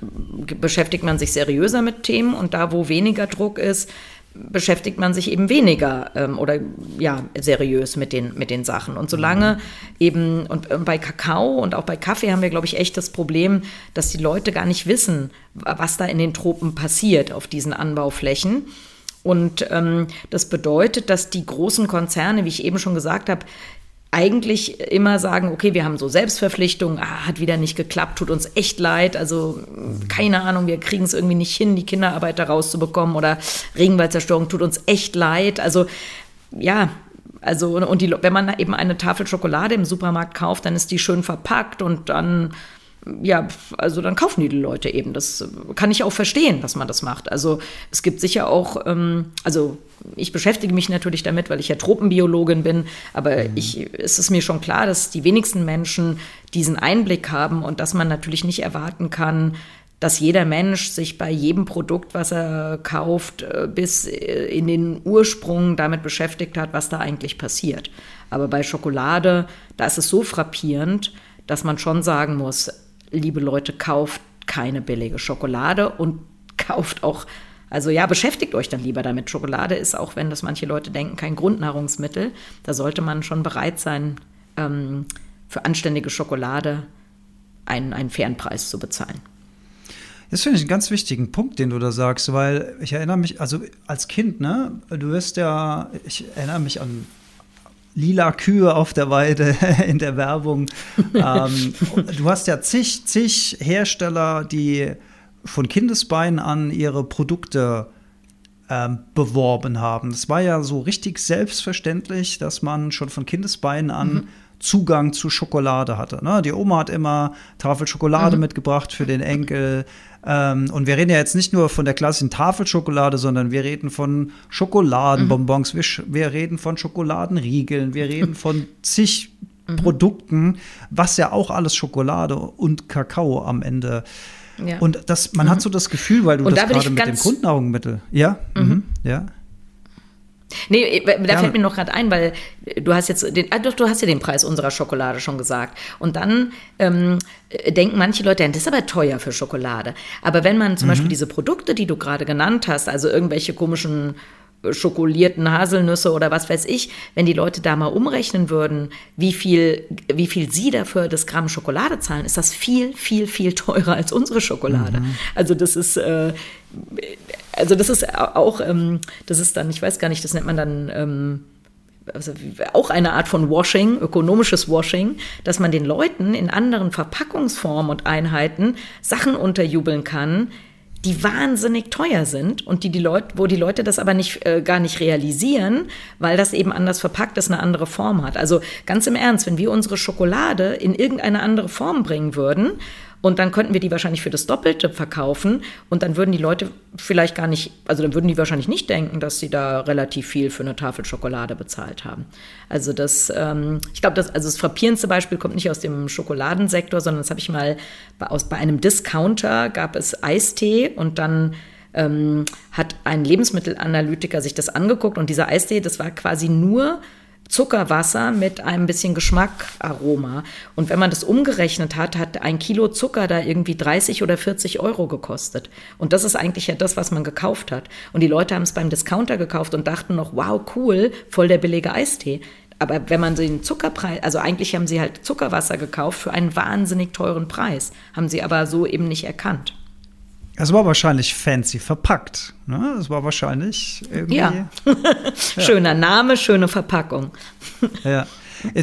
beschäftigt man sich seriöser mit Themen und da, wo weniger Druck ist, beschäftigt man sich eben weniger ähm, oder ja seriös mit den mit den Sachen und solange mhm. eben und, und, bei Kakao und auch bei Kaffee haben wir glaube ich echt das Problem, dass die Leute gar nicht wissen, was da in den Tropen passiert auf diesen Anbauflächen. Und ähm, das bedeutet, dass die großen Konzerne, wie ich eben schon gesagt habe, eigentlich immer sagen, okay, wir haben so Selbstverpflichtungen, ah, hat wieder nicht geklappt, tut uns echt leid, also keine Ahnung, wir kriegen es irgendwie nicht hin, die Kinderarbeit da rauszubekommen oder Regenwaldzerstörung tut uns echt leid. Also ja, also und die, wenn man eben eine Tafel Schokolade im Supermarkt kauft, dann ist die schön verpackt und dann ja, also dann kaufen die, Leute eben. Das kann ich auch verstehen, dass man das macht. Also es gibt sicher auch, ähm, also ich beschäftige mich natürlich damit, weil ich ja Tropenbiologin bin, aber mhm. ich, es ist mir schon klar, dass die wenigsten Menschen diesen Einblick haben und dass man natürlich nicht erwarten kann, dass jeder Mensch sich bei jedem Produkt, was er kauft, äh, bis äh, in den Ursprung damit beschäftigt hat, was da eigentlich passiert. Aber bei Schokolade, da ist es so frappierend, dass man schon sagen muss, liebe Leute, kauft keine billige Schokolade und [laughs] kauft auch, also ja, beschäftigt euch dann lieber damit. Schokolade ist, auch wenn das manche Leute denken, kein Grundnahrungsmittel. Da sollte man schon bereit sein, ähm, für anständige Schokolade einen, einen fairen Preis zu bezahlen. Das finde ich einen ganz wichtigen Punkt, den du da sagst, weil ich erinnere mich, also als Kind, ne, du wirst ja, ich erinnere mich an lila Kühe auf der Weide [laughs] in der Werbung. ähm, du hast ja zig, zig Hersteller, die von Kindesbeinen an ihre Produkte ähm, beworben haben. Es war ja so richtig selbstverständlich, dass man schon von Kindesbeinen an mhm. Zugang zu Schokolade hatte. Ne? Die Oma hat immer Tafel Schokolade mhm. mitgebracht für den Enkel. Ähm, und wir reden ja jetzt nicht nur von der klassischen Tafelschokolade, sondern wir reden von Schokoladenbonbons, mhm. wir, wir, reden von Schokoladenriegeln, wir reden von [laughs] zig mhm. Produkten, was ja auch alles Schokolade und Kakao am Ende. Ja. Und das, man hat mhm. so das Gefühl, weil du und das da gerade mit dem Grundnahrungsmittel, ja, mhm. Mhm. ja. Nee, äh, da Gerne. fällt mir noch gerade ein, weil du hast jetzt den, ah, doch, du hast ja den Preis unserer Schokolade schon gesagt. Und dann ähm, denken manche Leute, das ist aber teuer für Schokolade. Aber wenn man zum mhm. Beispiel diese Produkte, die du gerade genannt hast, also irgendwelche komischen schokolierten Haselnüsse oder was weiß ich, wenn die Leute da mal umrechnen würden, wie viel, wie viel sie dafür das Gramm Schokolade zahlen, ist das viel, viel, viel teurer als unsere Schokolade. Mhm. Also das ist, äh, also das ist auch, ähm, das ist dann, ich weiß gar nicht, das nennt man dann, ähm, also auch eine Art von Washing, ökonomisches Washing, dass man den Leuten in anderen Verpackungsformen und Einheiten Sachen unterjubeln kann, die wahnsinnig teuer sind und die die Leute, wo die Leute das aber nicht äh, gar nicht realisieren, weil das eben anders verpackt ist, eine andere Form hat. Also ganz im Ernst, wenn wir unsere Schokolade in irgendeine andere Form bringen würden und dann könnten wir die wahrscheinlich für das Doppelte verkaufen und dann würden die Leute vielleicht gar nicht, also dann würden die wahrscheinlich nicht denken, dass sie da relativ viel für eine Tafel Schokolade bezahlt haben. Also das, ähm, ich glaube, das, also das frappierendste Beispiel kommt nicht aus dem Schokoladensektor, sondern das habe ich mal bei, aus, bei einem Discounter gab es Eistee und dann ähm, hat ein Lebensmittelanalytiker sich das angeguckt und dieser Eistee, das war quasi nur Zuckerwasser mit einem bisschen Geschmackaroma. Und wenn man das umgerechnet hat, hat ein Kilo Zucker da irgendwie 30 oder 40 Euro gekostet. Und das ist eigentlich ja das, was man gekauft hat. Und die Leute haben es beim Discounter gekauft und dachten noch, wow, cool, voll der billige Eistee. Aber wenn man den Zuckerpreis, also eigentlich haben sie halt Zuckerwasser gekauft für einen wahnsinnig teuren Preis, haben sie aber so eben nicht erkannt. Es war wahrscheinlich fancy verpackt. Ne? Es war wahrscheinlich irgendwie. Ja. [laughs] ja. Schöner Name, schöne Verpackung. [laughs] ja.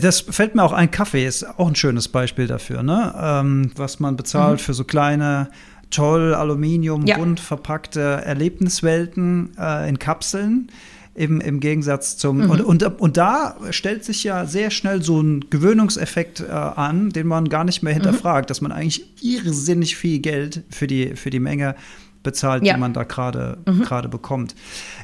Das fällt mir auch ein. Kaffee ist auch ein schönes Beispiel dafür, ne? Ähm, was man bezahlt mhm. für so kleine, toll Aluminium, ja. bunt verpackte Erlebniswelten äh, in Kapseln im, im Gegensatz zum. Mhm. Und, und, und da stellt sich ja sehr schnell so ein Gewöhnungseffekt äh, an, den man gar nicht mehr hinterfragt, mhm. dass man eigentlich irrsinnig viel Geld für die, für die Menge bezahlt, ja. die man da gerade mhm. bekommt.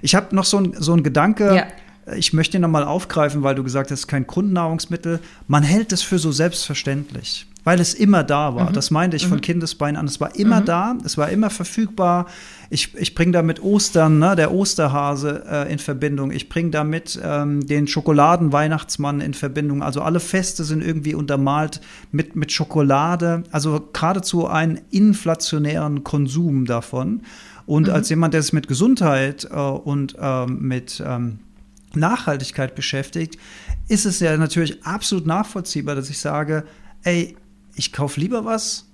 Ich habe noch so ein, so ein Gedanke. Ja. Ich möchte ihn nochmal aufgreifen, weil du gesagt hast, kein Grundnahrungsmittel. Man hält es für so selbstverständlich weil es immer da war. Mhm. Das meinte ich mhm. von Kindesbein an. Es war immer mhm. da, es war immer verfügbar. Ich, ich bringe damit Ostern, ne, der Osterhase äh, in Verbindung. Ich bringe damit ähm, den Schokoladenweihnachtsmann in Verbindung. Also alle Feste sind irgendwie untermalt mit, mit Schokolade. Also geradezu einen inflationären Konsum davon. Und mhm. als jemand, der sich mit Gesundheit äh, und äh, mit ähm, Nachhaltigkeit beschäftigt, ist es ja natürlich absolut nachvollziehbar, dass ich sage, ey, ich kaufe lieber was,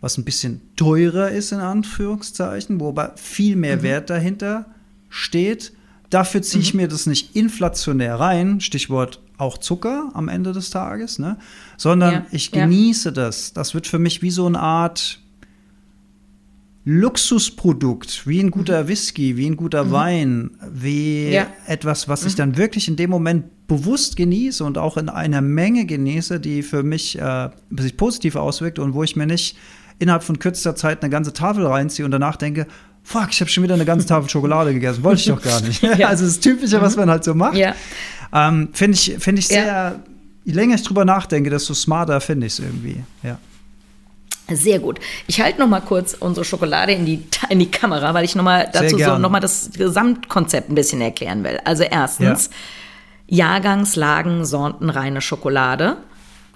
was ein bisschen teurer ist, in Anführungszeichen, wo aber viel mehr mhm. Wert dahinter steht. Dafür ziehe ich mhm. mir das nicht inflationär rein, Stichwort auch Zucker am Ende des Tages, ne? sondern ja, ich genieße ja. das. Das wird für mich wie so eine Art Luxusprodukt, wie ein guter mhm. Whisky, wie ein guter mhm. Wein, wie ja. etwas, was ich mhm. dann wirklich in dem Moment bewusst genieße und auch in einer Menge genieße, die für mich äh, sich positiv auswirkt und wo ich mir nicht innerhalb von kürzester Zeit eine ganze Tafel reinziehe und danach denke, fuck, ich habe schon wieder eine ganze Tafel Schokolade gegessen, wollte ich doch gar nicht. [laughs] ja. Also das Typische, was man halt so macht. Ja. Ähm, finde ich, find ich sehr, je länger ich drüber nachdenke, desto smarter finde ich es irgendwie. Ja. Sehr gut. Ich halte noch mal kurz unsere Schokolade in die, [laughs] in die Kamera, weil ich noch mal dazu so noch mal das Gesamtkonzept ein bisschen erklären will. Also erstens ja. Jahrgangslagen sortenreine Schokolade.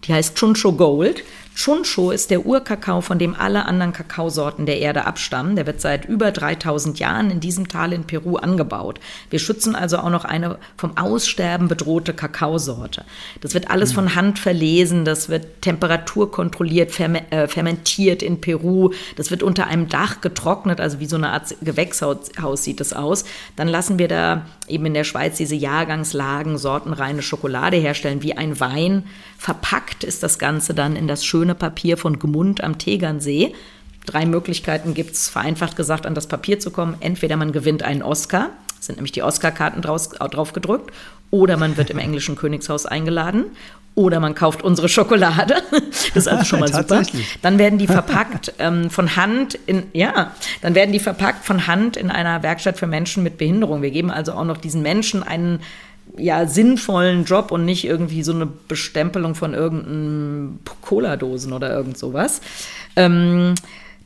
Die heißt Chuncho Gold. Chuncho ist der Urkakao, von dem alle anderen Kakaosorten der Erde abstammen. Der wird seit über 3000 Jahren in diesem Tal in Peru angebaut. Wir schützen also auch noch eine vom Aussterben bedrohte Kakaosorte. Das wird alles von Hand verlesen, das wird temperaturkontrolliert, äh, fermentiert in Peru, das wird unter einem Dach getrocknet, also wie so eine Art Gewächshaus sieht es aus. Dann lassen wir da eben in der Schweiz diese Jahrgangslagen, sortenreine Schokolade herstellen, wie ein Wein. Verpackt ist das Ganze dann in das schöne Papier von Gmund am Tegernsee. Drei Möglichkeiten gibt es, vereinfacht gesagt, an das Papier zu kommen. Entweder man gewinnt einen Oscar, sind nämlich die Oscar-Karten drauf gedrückt, oder man wird im [laughs] englischen Königshaus eingeladen, oder man kauft unsere Schokolade. [laughs] Das ist also schon mal super. Dann werden die verpackt ähm, von Hand in, ja, dann werden die verpackt von Hand in einer Werkstatt für Menschen mit Behinderung. Wir geben also auch noch diesen Menschen einen ja, sinnvollen Job und nicht irgendwie so eine Bestempelung von irgendeinem Cola-Dosen oder irgend sowas. Ähm,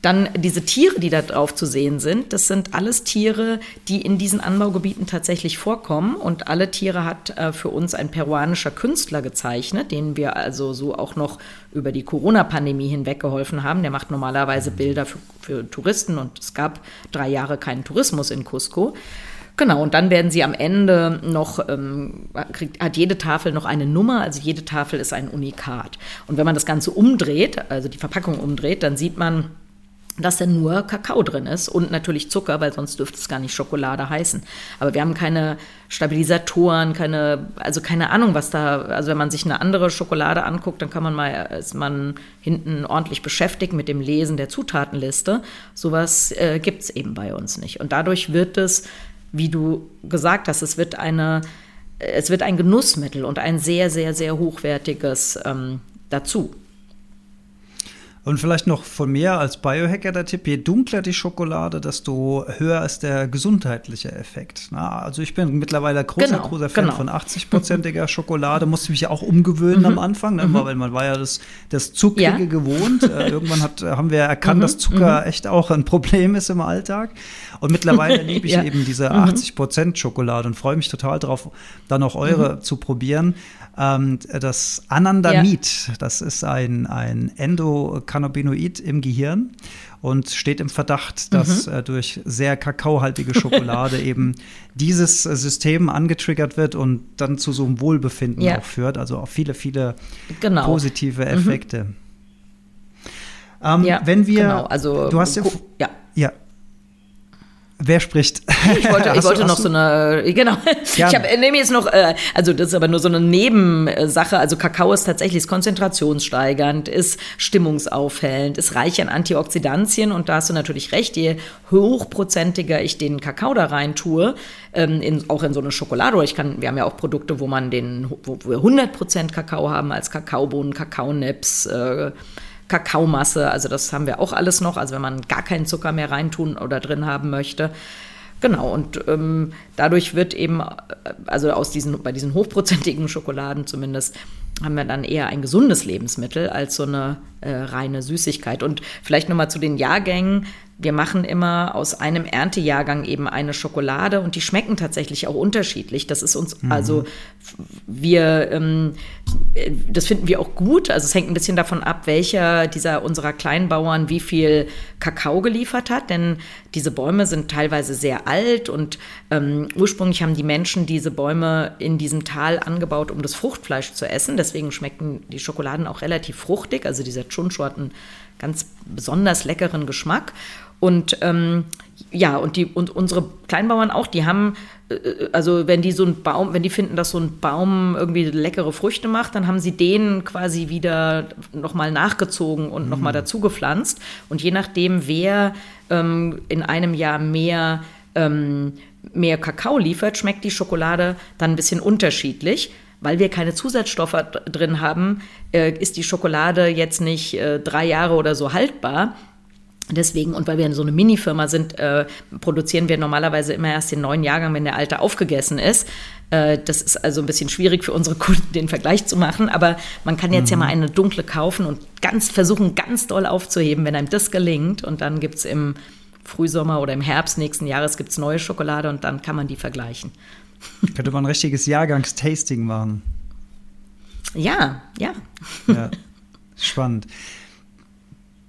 dann diese Tiere, die da drauf zu sehen sind, das sind alles Tiere, die in diesen Anbaugebieten tatsächlich vorkommen. Und alle Tiere hat äh, für uns ein peruanischer Künstler gezeichnet, den wir also so auch noch über die Corona-Pandemie hinweg geholfen haben. Der macht normalerweise Bilder für, für Touristen und es gab drei Jahre keinen Tourismus in Cusco. Genau, und dann werden sie am Ende noch, ähm, kriegt, hat jede Tafel noch eine Nummer, also jede Tafel ist ein Unikat. Und wenn man das Ganze umdreht, also die Verpackung umdreht, dann sieht man, dass da nur Kakao drin ist und natürlich Zucker, weil sonst dürfte es gar nicht Schokolade heißen. Aber wir haben keine Stabilisatoren, keine, also keine Ahnung, was da, also wenn man sich eine andere Schokolade anguckt, dann kann man mal, ist man hinten ordentlich beschäftigt mit dem Lesen der Zutatenliste. Sowas äh, gibt es eben bei uns nicht. Und dadurch wird es, wie du gesagt hast, es wird eine, es wird ein Genussmittel und ein sehr, sehr, sehr hochwertiges ähm, dazu. Und vielleicht noch von mir als Biohacker der Tipp, je dunkler die Schokolade, desto höher ist der gesundheitliche Effekt. Na, also ich bin mittlerweile großer, genau, großer Fan genau. von 80-prozentiger Schokolade, [laughs] musste mich ja auch umgewöhnen mhm. am Anfang, ne, mhm. weil man war ja das, das Zuckrige ja. gewohnt. Äh, irgendwann hat, haben wir erkannt, mhm. dass Zucker mhm. echt auch ein Problem ist im Alltag. Und mittlerweile [laughs] liebe ich ja. eben diese 80% mhm. Schokolade und freue mich total darauf, dann auch eure mhm. zu probieren. Ähm, das Anandamid, ja. das ist ein, ein Endokannabinoid im Gehirn und steht im Verdacht, dass mhm. äh, durch sehr kakaohaltige [laughs] Schokolade eben dieses System angetriggert wird und dann zu so einem Wohlbefinden ja. auch führt. Also auch viele, viele genau. positive mhm. Effekte. Mhm. Ähm, ja, wenn wir, genau. also, du hast ja, ja. ja Wer spricht? Ich wollte, ich [laughs] wollte noch so eine, genau. [laughs] Gerne. Ich habe, nehme jetzt noch, äh, also das ist aber nur so eine Nebensache. Also Kakao ist tatsächlich ist konzentrationssteigernd, ist stimmungsaufhellend, ist reich an Antioxidantien und da hast du natürlich recht, je hochprozentiger ich den Kakao da rein tue, ähm, in, auch in so eine Schokolade, ich kann, wir haben ja auch Produkte, wo man den, wo wir 100% Kakao haben als Kakaobohnen, Kakaonips, äh, Kakaomasse, also das haben wir auch alles noch, also wenn man gar keinen Zucker mehr reintun oder drin haben möchte. Genau, und ähm, dadurch wird eben, äh, also aus diesen, bei diesen hochprozentigen Schokoladen zumindest, haben wir dann eher ein gesundes Lebensmittel als so eine äh, reine Süßigkeit. Und vielleicht nochmal zu den Jahrgängen. Wir machen immer aus einem Erntejahrgang eben eine Schokolade und die schmecken tatsächlich auch unterschiedlich. Das ist uns, mhm. also wir, ähm, das finden wir auch gut. Also es hängt ein bisschen davon ab, welcher dieser unserer Kleinbauern wie viel Kakao geliefert hat, denn diese Bäume sind teilweise sehr alt und ähm, ursprünglich haben die Menschen diese Bäume in diesem Tal angebaut, um das Fruchtfleisch zu essen. Deswegen schmecken die Schokoladen auch relativ fruchtig. Also dieser Chuncho hat einen ganz besonders leckeren Geschmack. Und ähm, ja, und die und unsere Kleinbauern auch, die haben, äh, also wenn die so einen Baum, wenn die finden, dass so ein Baum irgendwie leckere Früchte macht, dann haben sie den quasi wieder nochmal nachgezogen und mhm. nochmal dazu gepflanzt. Und je nachdem, wer ähm, in einem Jahr mehr, ähm, mehr Kakao liefert, schmeckt die Schokolade dann ein bisschen unterschiedlich weil wir keine Zusatzstoffe drin haben, äh, ist die Schokolade jetzt nicht äh, drei Jahre oder so haltbar. Deswegen, und weil wir so eine Mini-Firma sind, äh, produzieren wir normalerweise immer erst den neuen Jahrgang, wenn der alte aufgegessen ist. Äh, das ist also ein bisschen schwierig für unsere [laughs] Kunden, den Vergleich zu machen. Aber man kann jetzt mhm. ja mal eine dunkle kaufen und ganz versuchen, ganz doll aufzuheben, wenn einem das gelingt. Und dann gibt es im Frühsommer oder im Herbst nächsten Jahres gibt's neue Schokolade und dann kann man die vergleichen. [laughs] Könnte man ein richtiges Jahrgangstasting machen. Ja, ja. ja. [laughs] Spannend.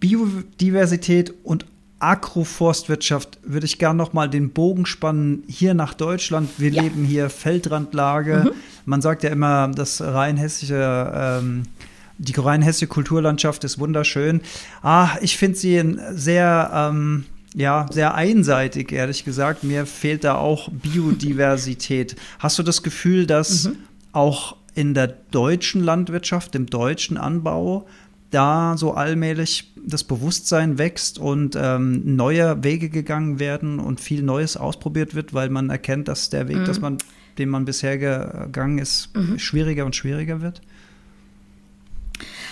Biodiversität und Agroforstwirtschaft würde ich gerne noch mal den Bogen spannen hier nach Deutschland. Wir ja. leben hier Feldrandlage. Mhm. Man sagt ja immer, das rheinhessische ähm, die rheinhessische Kulturlandschaft ist wunderschön. Ah, ich finde sie sehr ähm, ja, sehr einseitig, ehrlich gesagt. Mir fehlt da auch Biodiversität. [laughs] Hast du das Gefühl, dass mhm. auch in der deutschen Landwirtschaft, im deutschen Anbau, da so allmählich das Bewusstsein wächst und ähm, neue Wege gegangen werden und viel Neues ausprobiert wird, weil man erkennt, dass der Weg, mhm. dass man, den man bisher gegangen ist, mhm. schwieriger und schwieriger wird?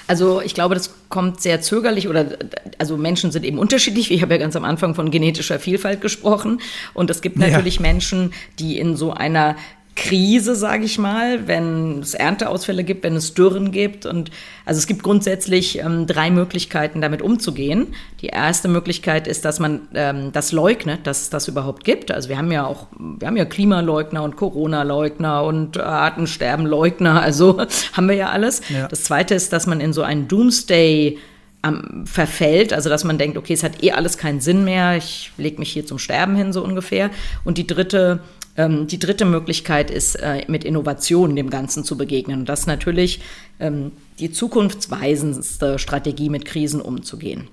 Also ich glaube, das kommt sehr zögerlich oder also Menschen sind eben unterschiedlich. Ich habe ja ganz am Anfang von genetischer Vielfalt gesprochen und es gibt natürlich ja. Menschen, die in so einer Krise, sage ich mal, wenn es Ernteausfälle gibt, wenn es Dürren gibt. Und also es gibt grundsätzlich ähm, drei Möglichkeiten, damit umzugehen. Die erste Möglichkeit ist, dass man ähm, das leugnet, dass es das überhaupt gibt. Also wir haben ja auch, wir haben ja Klimaleugner und Corona-Leugner und Artensterben-Leugner, [laughs] also haben wir ja alles. Ja. Das zweite ist, dass man in so einen Doomsday ähm, verfällt, also dass man denkt, okay, es hat eh alles keinen Sinn mehr, ich lege mich hier zum Sterben hin, so ungefähr. Und die dritte ähm, die dritte Möglichkeit ist, äh, mit Innovationen dem Ganzen zu begegnen. Und das ist natürlich ähm, die zukunftsweisendste Strategie, mit Krisen umzugehen.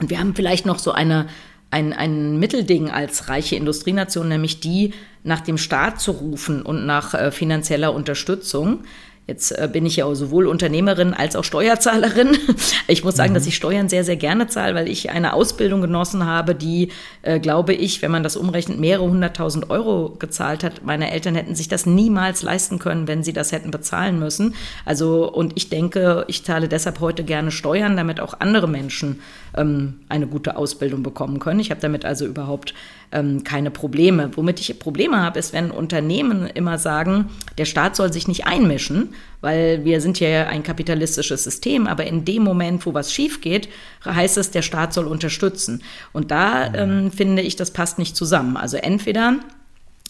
Und wir haben vielleicht noch so eine, ein, ein Mittelding als reiche Industrienation, nämlich die, nach dem Staat zu rufen und nach äh, finanzieller Unterstützung. Jetzt äh, bin ich ja sowohl Unternehmerin als auch Steuerzahlerin. [laughs] Ich muss sagen, mhm. dass ich Steuern sehr, sehr gerne zahle, weil ich eine Ausbildung genossen habe, die, äh, glaube ich, wenn man das umrechnet, mehrere hunderttausend Euro gezahlt hat. Meine Eltern hätten sich das niemals leisten können, wenn sie das hätten bezahlen müssen. Also, und ich denke, ich zahle deshalb heute gerne Steuern, damit auch andere Menschen ähm, eine gute Ausbildung bekommen können. Ich habe damit also überhaupt ähm, keine Probleme. Womit ich Probleme habe, ist, wenn Unternehmen immer sagen, der Staat soll sich nicht einmischen, weil wir sind ja ein kapitalistisches System, aber in dem Moment, wo was schief geht, heißt es, der Staat soll unterstützen. Und da ähm, finde ich, das passt nicht zusammen. Also entweder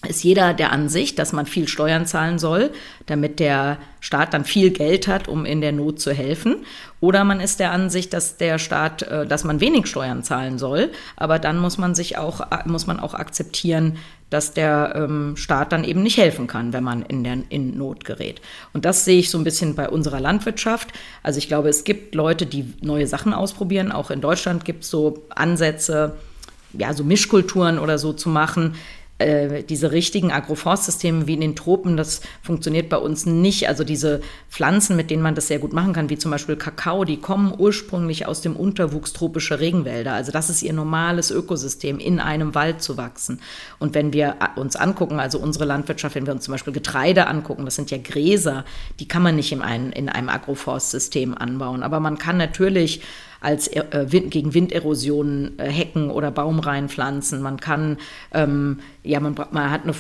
ist jeder der Ansicht, dass man viel Steuern zahlen soll, damit der Staat dann viel Geld hat, um in der Not zu helfen. Oder man ist der Ansicht, dass der Staat, äh, dass man wenig Steuern zahlen soll, aber dann muss man sich auch, muss man auch akzeptieren, dass der ähm, Staat dann eben nicht helfen kann, wenn man in, der, in Not gerät. Und das sehe ich so ein bisschen bei unserer Landwirtschaft. Also ich glaube, es gibt Leute, die neue Sachen ausprobieren. Auch in Deutschland gibt es so Ansätze, ja, so Mischkulturen oder so zu machen. Äh, diese richtigen Agroforstsysteme wie in den Tropen, das funktioniert bei uns nicht. Also diese Pflanzen, mit denen man das sehr gut machen kann, wie zum Beispiel Kakao, die kommen ursprünglich aus dem Unterwuchs tropischer Regenwälder. Also das ist ihr normales Ökosystem, in einem Wald zu wachsen. Und wenn wir uns angucken, also unsere Landwirtschaft, wenn wir uns zum Beispiel Getreide angucken, das sind ja Gräser, die kann man nicht in einem, in einem Agroforstsystem anbauen. Aber man kann natürlich als äh, gegen Winderosionen äh, Hecken oder Baumreihen pflanzen. Man kann, ähm, ja, man, man hat eine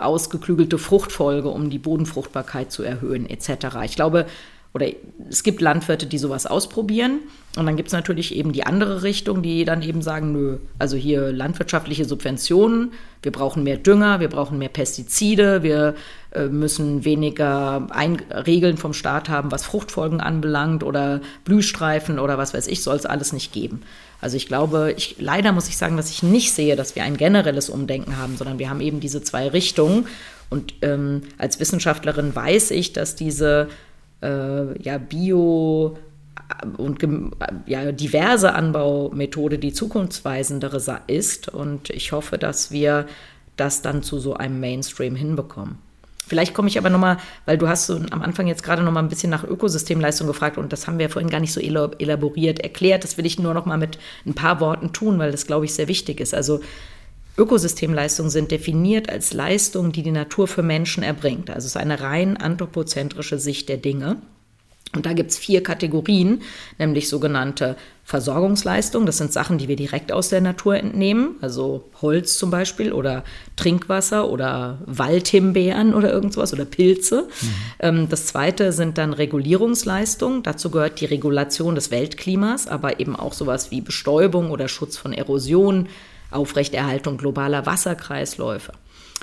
ausgeklügelte Fruchtfolge, um die Bodenfruchtbarkeit zu erhöhen, etc. Ich glaube, oder es gibt Landwirte, die sowas ausprobieren. Und dann gibt es natürlich eben die andere Richtung, die dann eben sagen, nö, also hier landwirtschaftliche Subventionen, wir brauchen mehr Dünger, wir brauchen mehr Pestizide, wir müssen weniger Ein Regeln vom Staat haben, was Fruchtfolgen anbelangt oder Blühstreifen oder was weiß ich, soll es alles nicht geben. Also ich glaube, ich, leider muss ich sagen, dass ich nicht sehe, dass wir ein generelles Umdenken haben, sondern wir haben eben diese zwei Richtungen. Und ähm, als Wissenschaftlerin weiß ich, dass diese äh, ja, Bio- und ja, diverse Anbaumethode die zukunftsweisendere ist. Und ich hoffe, dass wir das dann zu so einem Mainstream hinbekommen. Vielleicht komme ich aber nochmal, weil du hast so am Anfang jetzt gerade nochmal ein bisschen nach Ökosystemleistung gefragt und das haben wir vorhin gar nicht so elaboriert erklärt. Das will ich nur nochmal mit ein paar Worten tun, weil das, glaube ich, sehr wichtig ist. Also Ökosystemleistungen sind definiert als Leistungen, die die Natur für Menschen erbringt. Also es ist eine rein anthropozentrische Sicht der Dinge. Und da gibt es vier Kategorien, nämlich sogenannte Versorgungsleistungen. Das sind Sachen, die wir direkt aus der Natur entnehmen, also Holz zum Beispiel oder Trinkwasser oder Waldhimbeeren oder irgendwas oder Pilze. Mhm. Das zweite sind dann Regulierungsleistungen. Dazu gehört die Regulation des Weltklimas, aber eben auch sowas wie Bestäubung oder Schutz von Erosion, Aufrechterhaltung globaler Wasserkreisläufe.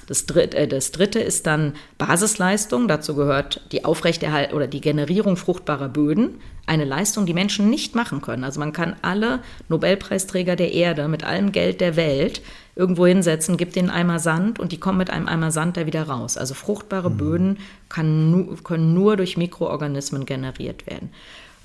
Das, dritt, äh, das dritte ist dann Basisleistung. Dazu gehört die Aufrechterhaltung oder die Generierung fruchtbarer Böden. Eine Leistung, die Menschen nicht machen können. Also man kann alle Nobelpreisträger der Erde mit allem Geld der Welt irgendwo hinsetzen, gibt ihnen Eimer Sand und die kommen mit einem Eimer Sand da wieder raus. Also fruchtbare mhm. Böden nu, können nur durch Mikroorganismen generiert werden.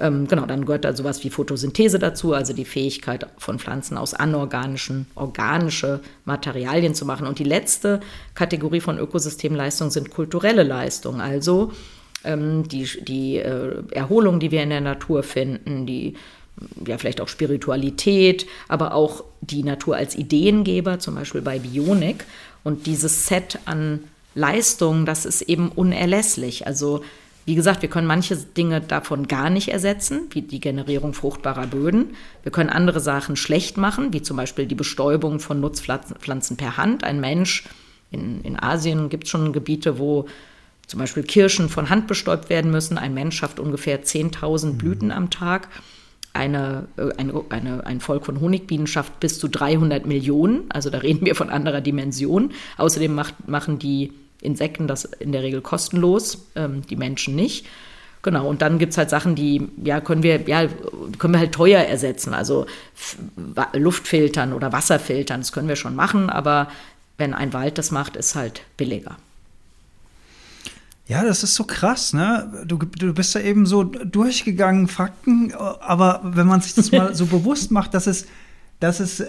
Ähm, genau, dann gehört da sowas wie Photosynthese dazu, also die Fähigkeit von Pflanzen aus anorganischen, organische Materialien zu machen. Und die letzte Kategorie von Ökosystemleistung sind kulturelle Leistungen, also ähm, die, die äh, Erholung, die wir in der Natur finden, die ja, vielleicht auch Spiritualität, aber auch die Natur als Ideengeber, zum Beispiel bei Bionik. Und dieses Set an Leistungen, das ist eben unerlässlich. Also wie gesagt, wir können manche Dinge davon gar nicht ersetzen, wie die Generierung fruchtbarer Böden. Wir können andere Sachen schlecht machen, wie zum Beispiel die Bestäubung von Nutzpflanzen per Hand. Ein Mensch, in, in Asien gibt es schon Gebiete, wo zum Beispiel Kirschen von Hand bestäubt werden müssen. Ein Mensch schafft ungefähr 10.000 Blüten am Tag. Eine, äh, eine, eine, ein Volk von Honigbienen schafft bis zu 300 Millionen. Also da reden wir von anderer Dimension. Außerdem macht, machen die Insekten das in der Regel kostenlos, ähm, die Menschen nicht. Genau, und dann gibt es halt Sachen, die, ja, können wir, ja, können wir halt teuer ersetzen. Also Luft filtern oder Wasser filtern, das können wir schon machen, aber wenn ein Wald das macht, ist halt billiger. Ja, das ist so krass, ne? Du, du bist ja eben so durchgegangen, Fakten, aber wenn man sich das mal [laughs] so bewusst macht, dass es, dass es äh,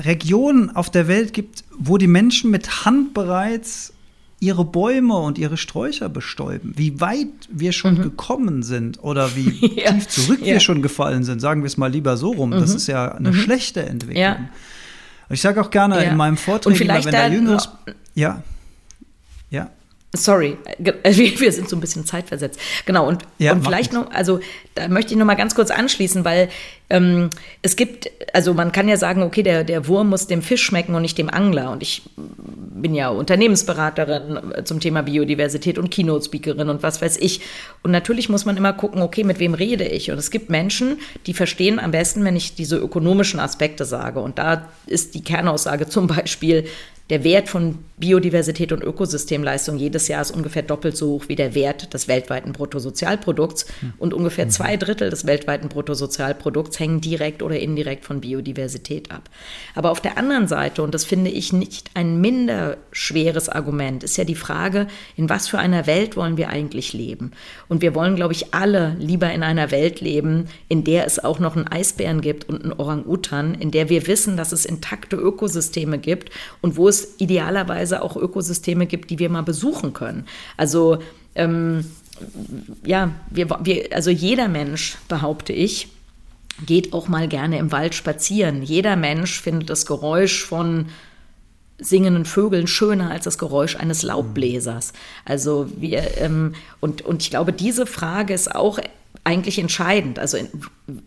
Regionen auf der Welt gibt, wo die Menschen mit Hand bereits ihre Bäume und ihre Sträucher bestäuben, wie weit wir schon mhm. gekommen sind oder wie [laughs] ja. tief zurück ja. wir schon gefallen sind, sagen wir es mal lieber so rum. Mhm. Das ist ja eine mhm. schlechte Entwicklung. Ja. Ich sage auch gerne in meinem Vortrag, wenn da Jüngeres. Ja. Sorry, äh, [laughs] wir sind so ein bisschen zeitversetzt. Genau, und, ja, und vielleicht noch, also da möchte ich noch mal ganz kurz anschließen, weil ähm, es gibt, also man kann ja sagen, okay, der, der Wurm muss dem Fisch schmecken und nicht dem Angler. Und ich bin ja Unternehmensberaterin äh, zum Thema Biodiversität und Keynote-Speakerin und was weiß ich. Und natürlich muss man immer gucken, okay, mit wem rede ich? Und es gibt Menschen, die verstehen am besten, wenn ich diese ökonomischen Aspekte sage. Und da ist die Kernaussage zum Beispiel, der Wert von Biodiversität und Ökosystemleistung jedes Jahr ist ungefähr doppelt so hoch wie der Wert des weltweiten Bruttosozialprodukts. Und ungefähr mhm. zwei Drittel des weltweiten Bruttosozialprodukts hängen direkt oder indirekt von Biodiversität ab. Aber auf der anderen Seite, und das finde ich nicht ein minder schweres Argument, ist ja die Frage, in was für einer Welt wollen wir eigentlich leben? Und wir wollen, glaube ich, alle lieber in einer Welt leben, in der es auch noch einen Eisbären gibt und einen Orang-Utan, in der wir wissen, dass es intakte Ökosysteme gibt und wo es idealerweise auch Ökosysteme gibt, die wir mal besuchen können. Also ähm, ja, wir, wir, also jeder Mensch, behaupte ich, geht auch mal gerne im Wald spazieren. Jeder Mensch findet das Geräusch von singenden Vögeln schöner als das Geräusch eines Laubbläsers. Also wir, ähm, und, und ich glaube, diese Frage ist auch eigentlich entscheidend. Also in,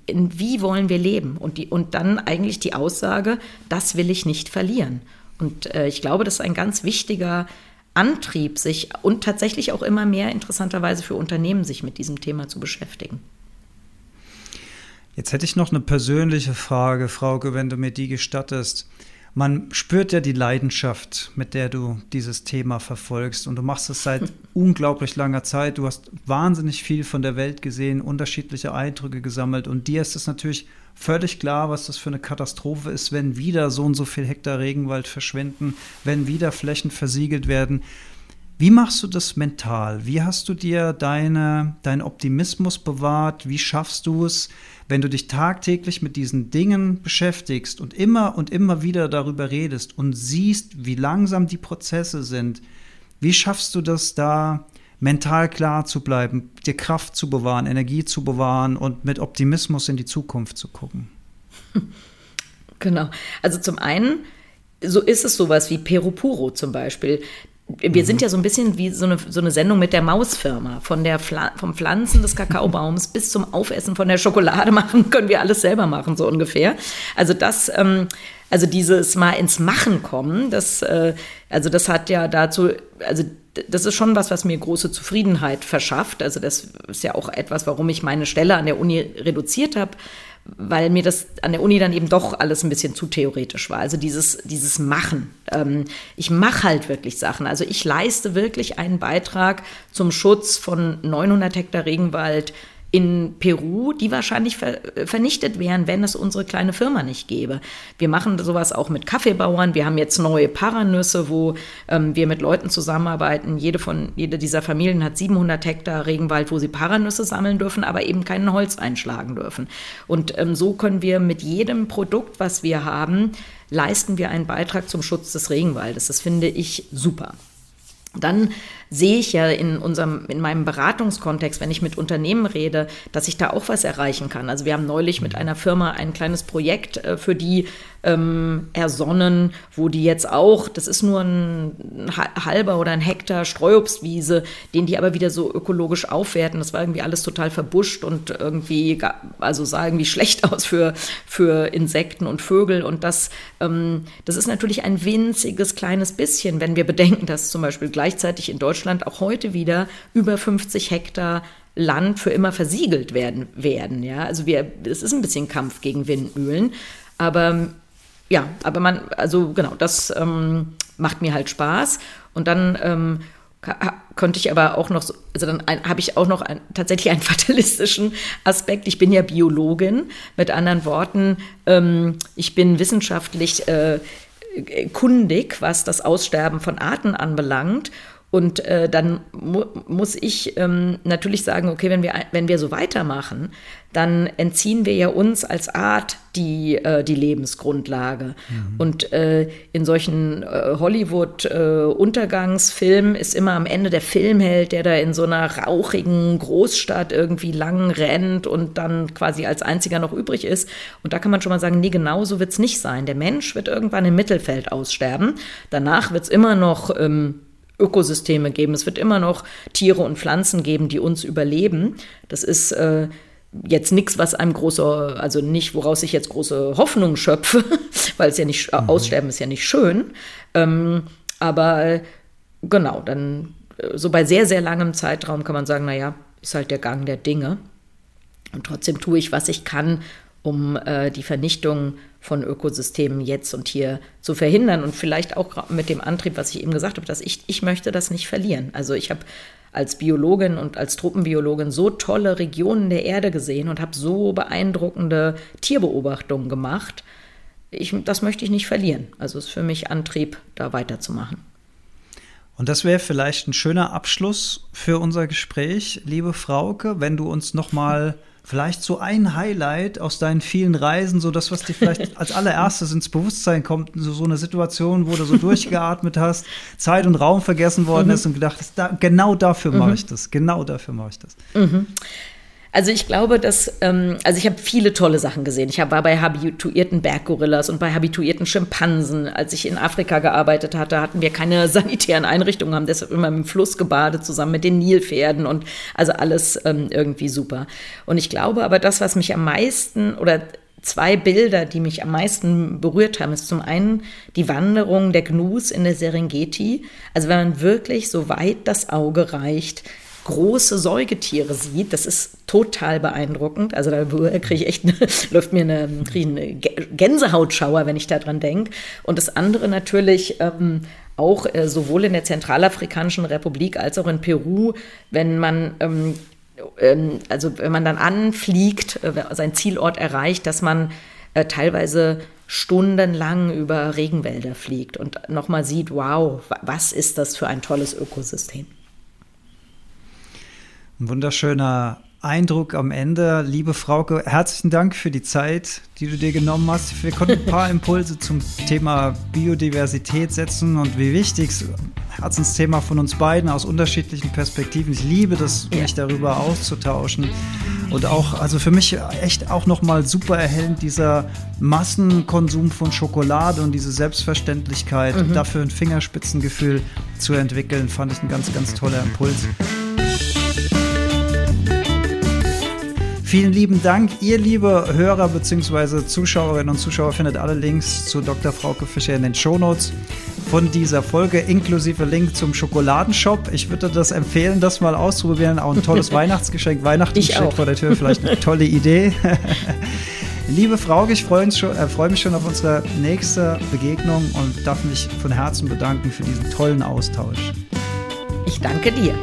in wie wollen wir leben? Und, die, und dann eigentlich die Aussage, das will ich nicht verlieren. Und äh, ich glaube, das ist ein ganz wichtiger Antrieb, sich und tatsächlich auch immer mehr interessanterweise für Unternehmen, sich mit diesem Thema zu beschäftigen. Jetzt hätte ich noch eine persönliche Frage, Frauke, wenn du mir die gestattest. Man spürt ja die Leidenschaft, mit der du dieses Thema verfolgst. Und du machst es seit [laughs] unglaublich langer Zeit. Du hast wahnsinnig viel von der Welt gesehen, unterschiedliche Eindrücke gesammelt. Und dir ist es natürlich völlig klar, was das für eine Katastrophe ist, wenn wieder so und so viel Hektar Regenwald verschwinden, wenn wieder Flächen versiegelt werden. Wie machst du das mental? Wie hast du dir deine, deinen Optimismus bewahrt? Wie schaffst du es, wenn du dich tagtäglich mit diesen Dingen beschäftigst und immer und immer wieder darüber redest und siehst, wie langsam die Prozesse sind? Wie schaffst du das da mental klar zu bleiben, dir Kraft zu bewahren, Energie zu bewahren und mit Optimismus in die Zukunft zu gucken. [laughs] Genau. Also zum einen, so ist es sowas wie Perupuro zum Beispiel. Wir sind mhm. ja so ein bisschen wie so eine, so eine Sendung mit der Mausfirma. Von der Pfla vom Pflanzen des Kakaobaums bis zum Aufessen von der Schokolade [laughs] machen, können wir alles selber machen, so ungefähr. Also das, ähm, also dieses Mal ins Machen kommen, das, äh, also das hat ja dazu, also das ist schon was, was mir große Zufriedenheit verschafft. Also das ist ja auch etwas, warum ich meine Stelle an der Uni reduziert habe, weil mir das an der Uni dann eben doch alles ein bisschen zu theoretisch war. Also dieses, dieses Machen. Ähm, ich mache halt wirklich Sachen. Also ich leiste wirklich einen Beitrag zum Schutz von 900 Hektar Regenwald in Peru, die wahrscheinlich ver vernichtet wären, wenn es unsere kleine Firma nicht gäbe. Wir machen sowas auch mit Kaffeebauern. Wir haben jetzt neue Paranüsse, wo ähm, wir mit Leuten zusammenarbeiten. Jede, von, jede dieser Familien hat 700 Hektar Regenwald, wo sie Paranüsse sammeln dürfen, aber eben kein Holz einschlagen dürfen. Und ähm, so können wir mit jedem Produkt, was wir haben, leisten wir einen Beitrag zum Schutz des Regenwaldes. Das finde ich super. Dann sehe ich ja in unserem, in meinem Beratungskontext, wenn ich mit Unternehmen rede, dass ich da auch was erreichen kann. Also wir haben neulich mit einer Firma ein kleines Projekt äh, für die ähm, ersonnen, wo die jetzt auch, das ist nur ein halber oder ein Hektar Streuobstwiese, den die aber wieder so ökologisch aufwerten. Das war irgendwie alles total verbuscht und irgendwie, also sah irgendwie schlecht [laughs] aus für, für Insekten und Vögel. Und das, ähm, das ist natürlich ein winziges kleines bisschen, wenn wir bedenken, dass zum Beispiel gleichzeitig in Deutschland Deutschland auch heute wieder über 50 Hektar Land für immer versiegelt werden werden. Ja, also wir, es ist ein bisschen Kampf gegen Windmühlen, aber ja, aber man, also genau, das ähm, macht mir halt Spaß und dann ähm, könnte ich aber auch noch, so, also dann habe ich auch noch ein, tatsächlich einen [laughs] fatalistischen Aspekt. Ich bin ja Biologin, mit anderen Worten, ähm, ich bin wissenschaftlich äh, kundig, was das Aussterben von Arten anbelangt. Und äh, dann mu muss ich ähm, natürlich sagen, okay, wenn wir, wenn wir so weitermachen, dann entziehen wir ja uns als Art die, äh, die Lebensgrundlage. Mhm. Und äh, in solchen äh, Hollywood-Untergangsfilmen ist immer am Ende der Filmheld, der da in so einer rauchigen Großstadt irgendwie lang rennt und dann quasi als einziger noch übrig ist. Und da kann man schon mal sagen, nee, genau so wird es nicht sein. Der Mensch wird irgendwann im Mittelfeld aussterben. Danach wird es immer noch ähm, Ökosysteme geben. Es wird immer noch Tiere und Pflanzen geben, die uns überleben. Das ist äh, jetzt nichts, was einem große, also nicht, woraus ich jetzt große Hoffnung schöpfe, [laughs] weil es ja nicht, mhm. aussterben ist ja nicht schön. Ähm, aber genau, dann äh, so bei sehr, sehr langem Zeitraum kann man sagen, naja, ist halt der Gang der Dinge. Und trotzdem tue ich, was ich kann, um äh, die Vernichtung von Ökosystemen jetzt und hier zu verhindern und vielleicht auch mit dem Antrieb, was ich eben gesagt habe, dass ich, ich möchte das nicht verlieren. Also ich habe als Biologin und als Truppenbiologin so tolle Regionen der Erde gesehen und habe so beeindruckende Tierbeobachtungen gemacht. Ich, das möchte ich nicht verlieren. Also ist für mich Antrieb, da weiterzumachen. Und das wäre vielleicht ein schöner Abschluss für unser Gespräch, liebe Frauke, wenn du uns noch mal [laughs] vielleicht so ein Highlight aus deinen vielen Reisen, so das, was dir vielleicht [laughs] als allererstes ins Bewusstsein kommt, so, so eine Situation, wo du so durchgeatmet hast, Zeit und Raum vergessen worden mhm. ist und gedacht hast, da, genau dafür mhm. mache ich das, genau dafür mache ich das. Mhm. Also ich glaube, dass, ähm, also ich habe viele tolle Sachen gesehen. Ich hab, war bei habituierten Berggorillas und bei habituierten Schimpansen. Als ich in Afrika gearbeitet hatte, hatten wir keine [laughs] sanitären Einrichtungen, haben deshalb immer im Fluss gebadet, zusammen mit den Nilpferden und also alles ähm, irgendwie super. Und ich glaube aber, das, was mich am meisten oder zwei Bilder, die mich am meisten berührt haben, ist zum einen die Wanderung der Gnus in der Serengeti. Also wenn man wirklich so weit das Auge reicht, große Säugetiere sieht. Das ist total beeindruckend. Also da kriege ich echt, eine, [laughs] läuft mir eine, eine Gänsehautschauer, wenn ich daran denke. Und das andere natürlich ähm, auch äh, sowohl in der Zentralafrikanischen Republik als auch in Peru, wenn man ähm, ähm, also wenn man dann anfliegt, äh, sein Zielort erreicht, dass man äh, teilweise stundenlang über Regenwälder fliegt und nochmal sieht, wow, was ist das für ein tolles Ökosystem. Ein wunderschöner Eindruck am Ende. Liebe Frauke, herzlichen Dank für die Zeit, die du dir genommen hast. Wir konnten ein paar [laughs] Impulse zum Thema Biodiversität setzen und wie wichtig es Herzensthema von uns beiden aus unterschiedlichen Perspektiven. Ich liebe das, mich darüber auszutauschen. Und auch, also für mich echt auch nochmal super erhellend, dieser Massenkonsum von Schokolade und diese Selbstverständlichkeit, mhm. dafür ein Fingerspitzengefühl zu entwickeln, fand ich ein ganz, ganz toller Impuls. Vielen lieben Dank. Ihr liebe Hörer bzw. Zuschauerinnen und Zuschauer findet alle Links zu Dr. Frauke Fischer in den Shownotes von dieser Folge, inklusive Link zum Schokoladenshop. Ich würde das empfehlen, das mal auszuprobieren. Auch ein tolles [laughs] Weihnachtsgeschenk. Weihnachten steht vor der Tür, vielleicht eine [laughs] tolle Idee. [laughs] Liebe Frauke, ich freue äh, freu mich schon auf unsere nächste Begegnung und darf mich von Herzen bedanken für diesen tollen Austausch. Ich danke dir.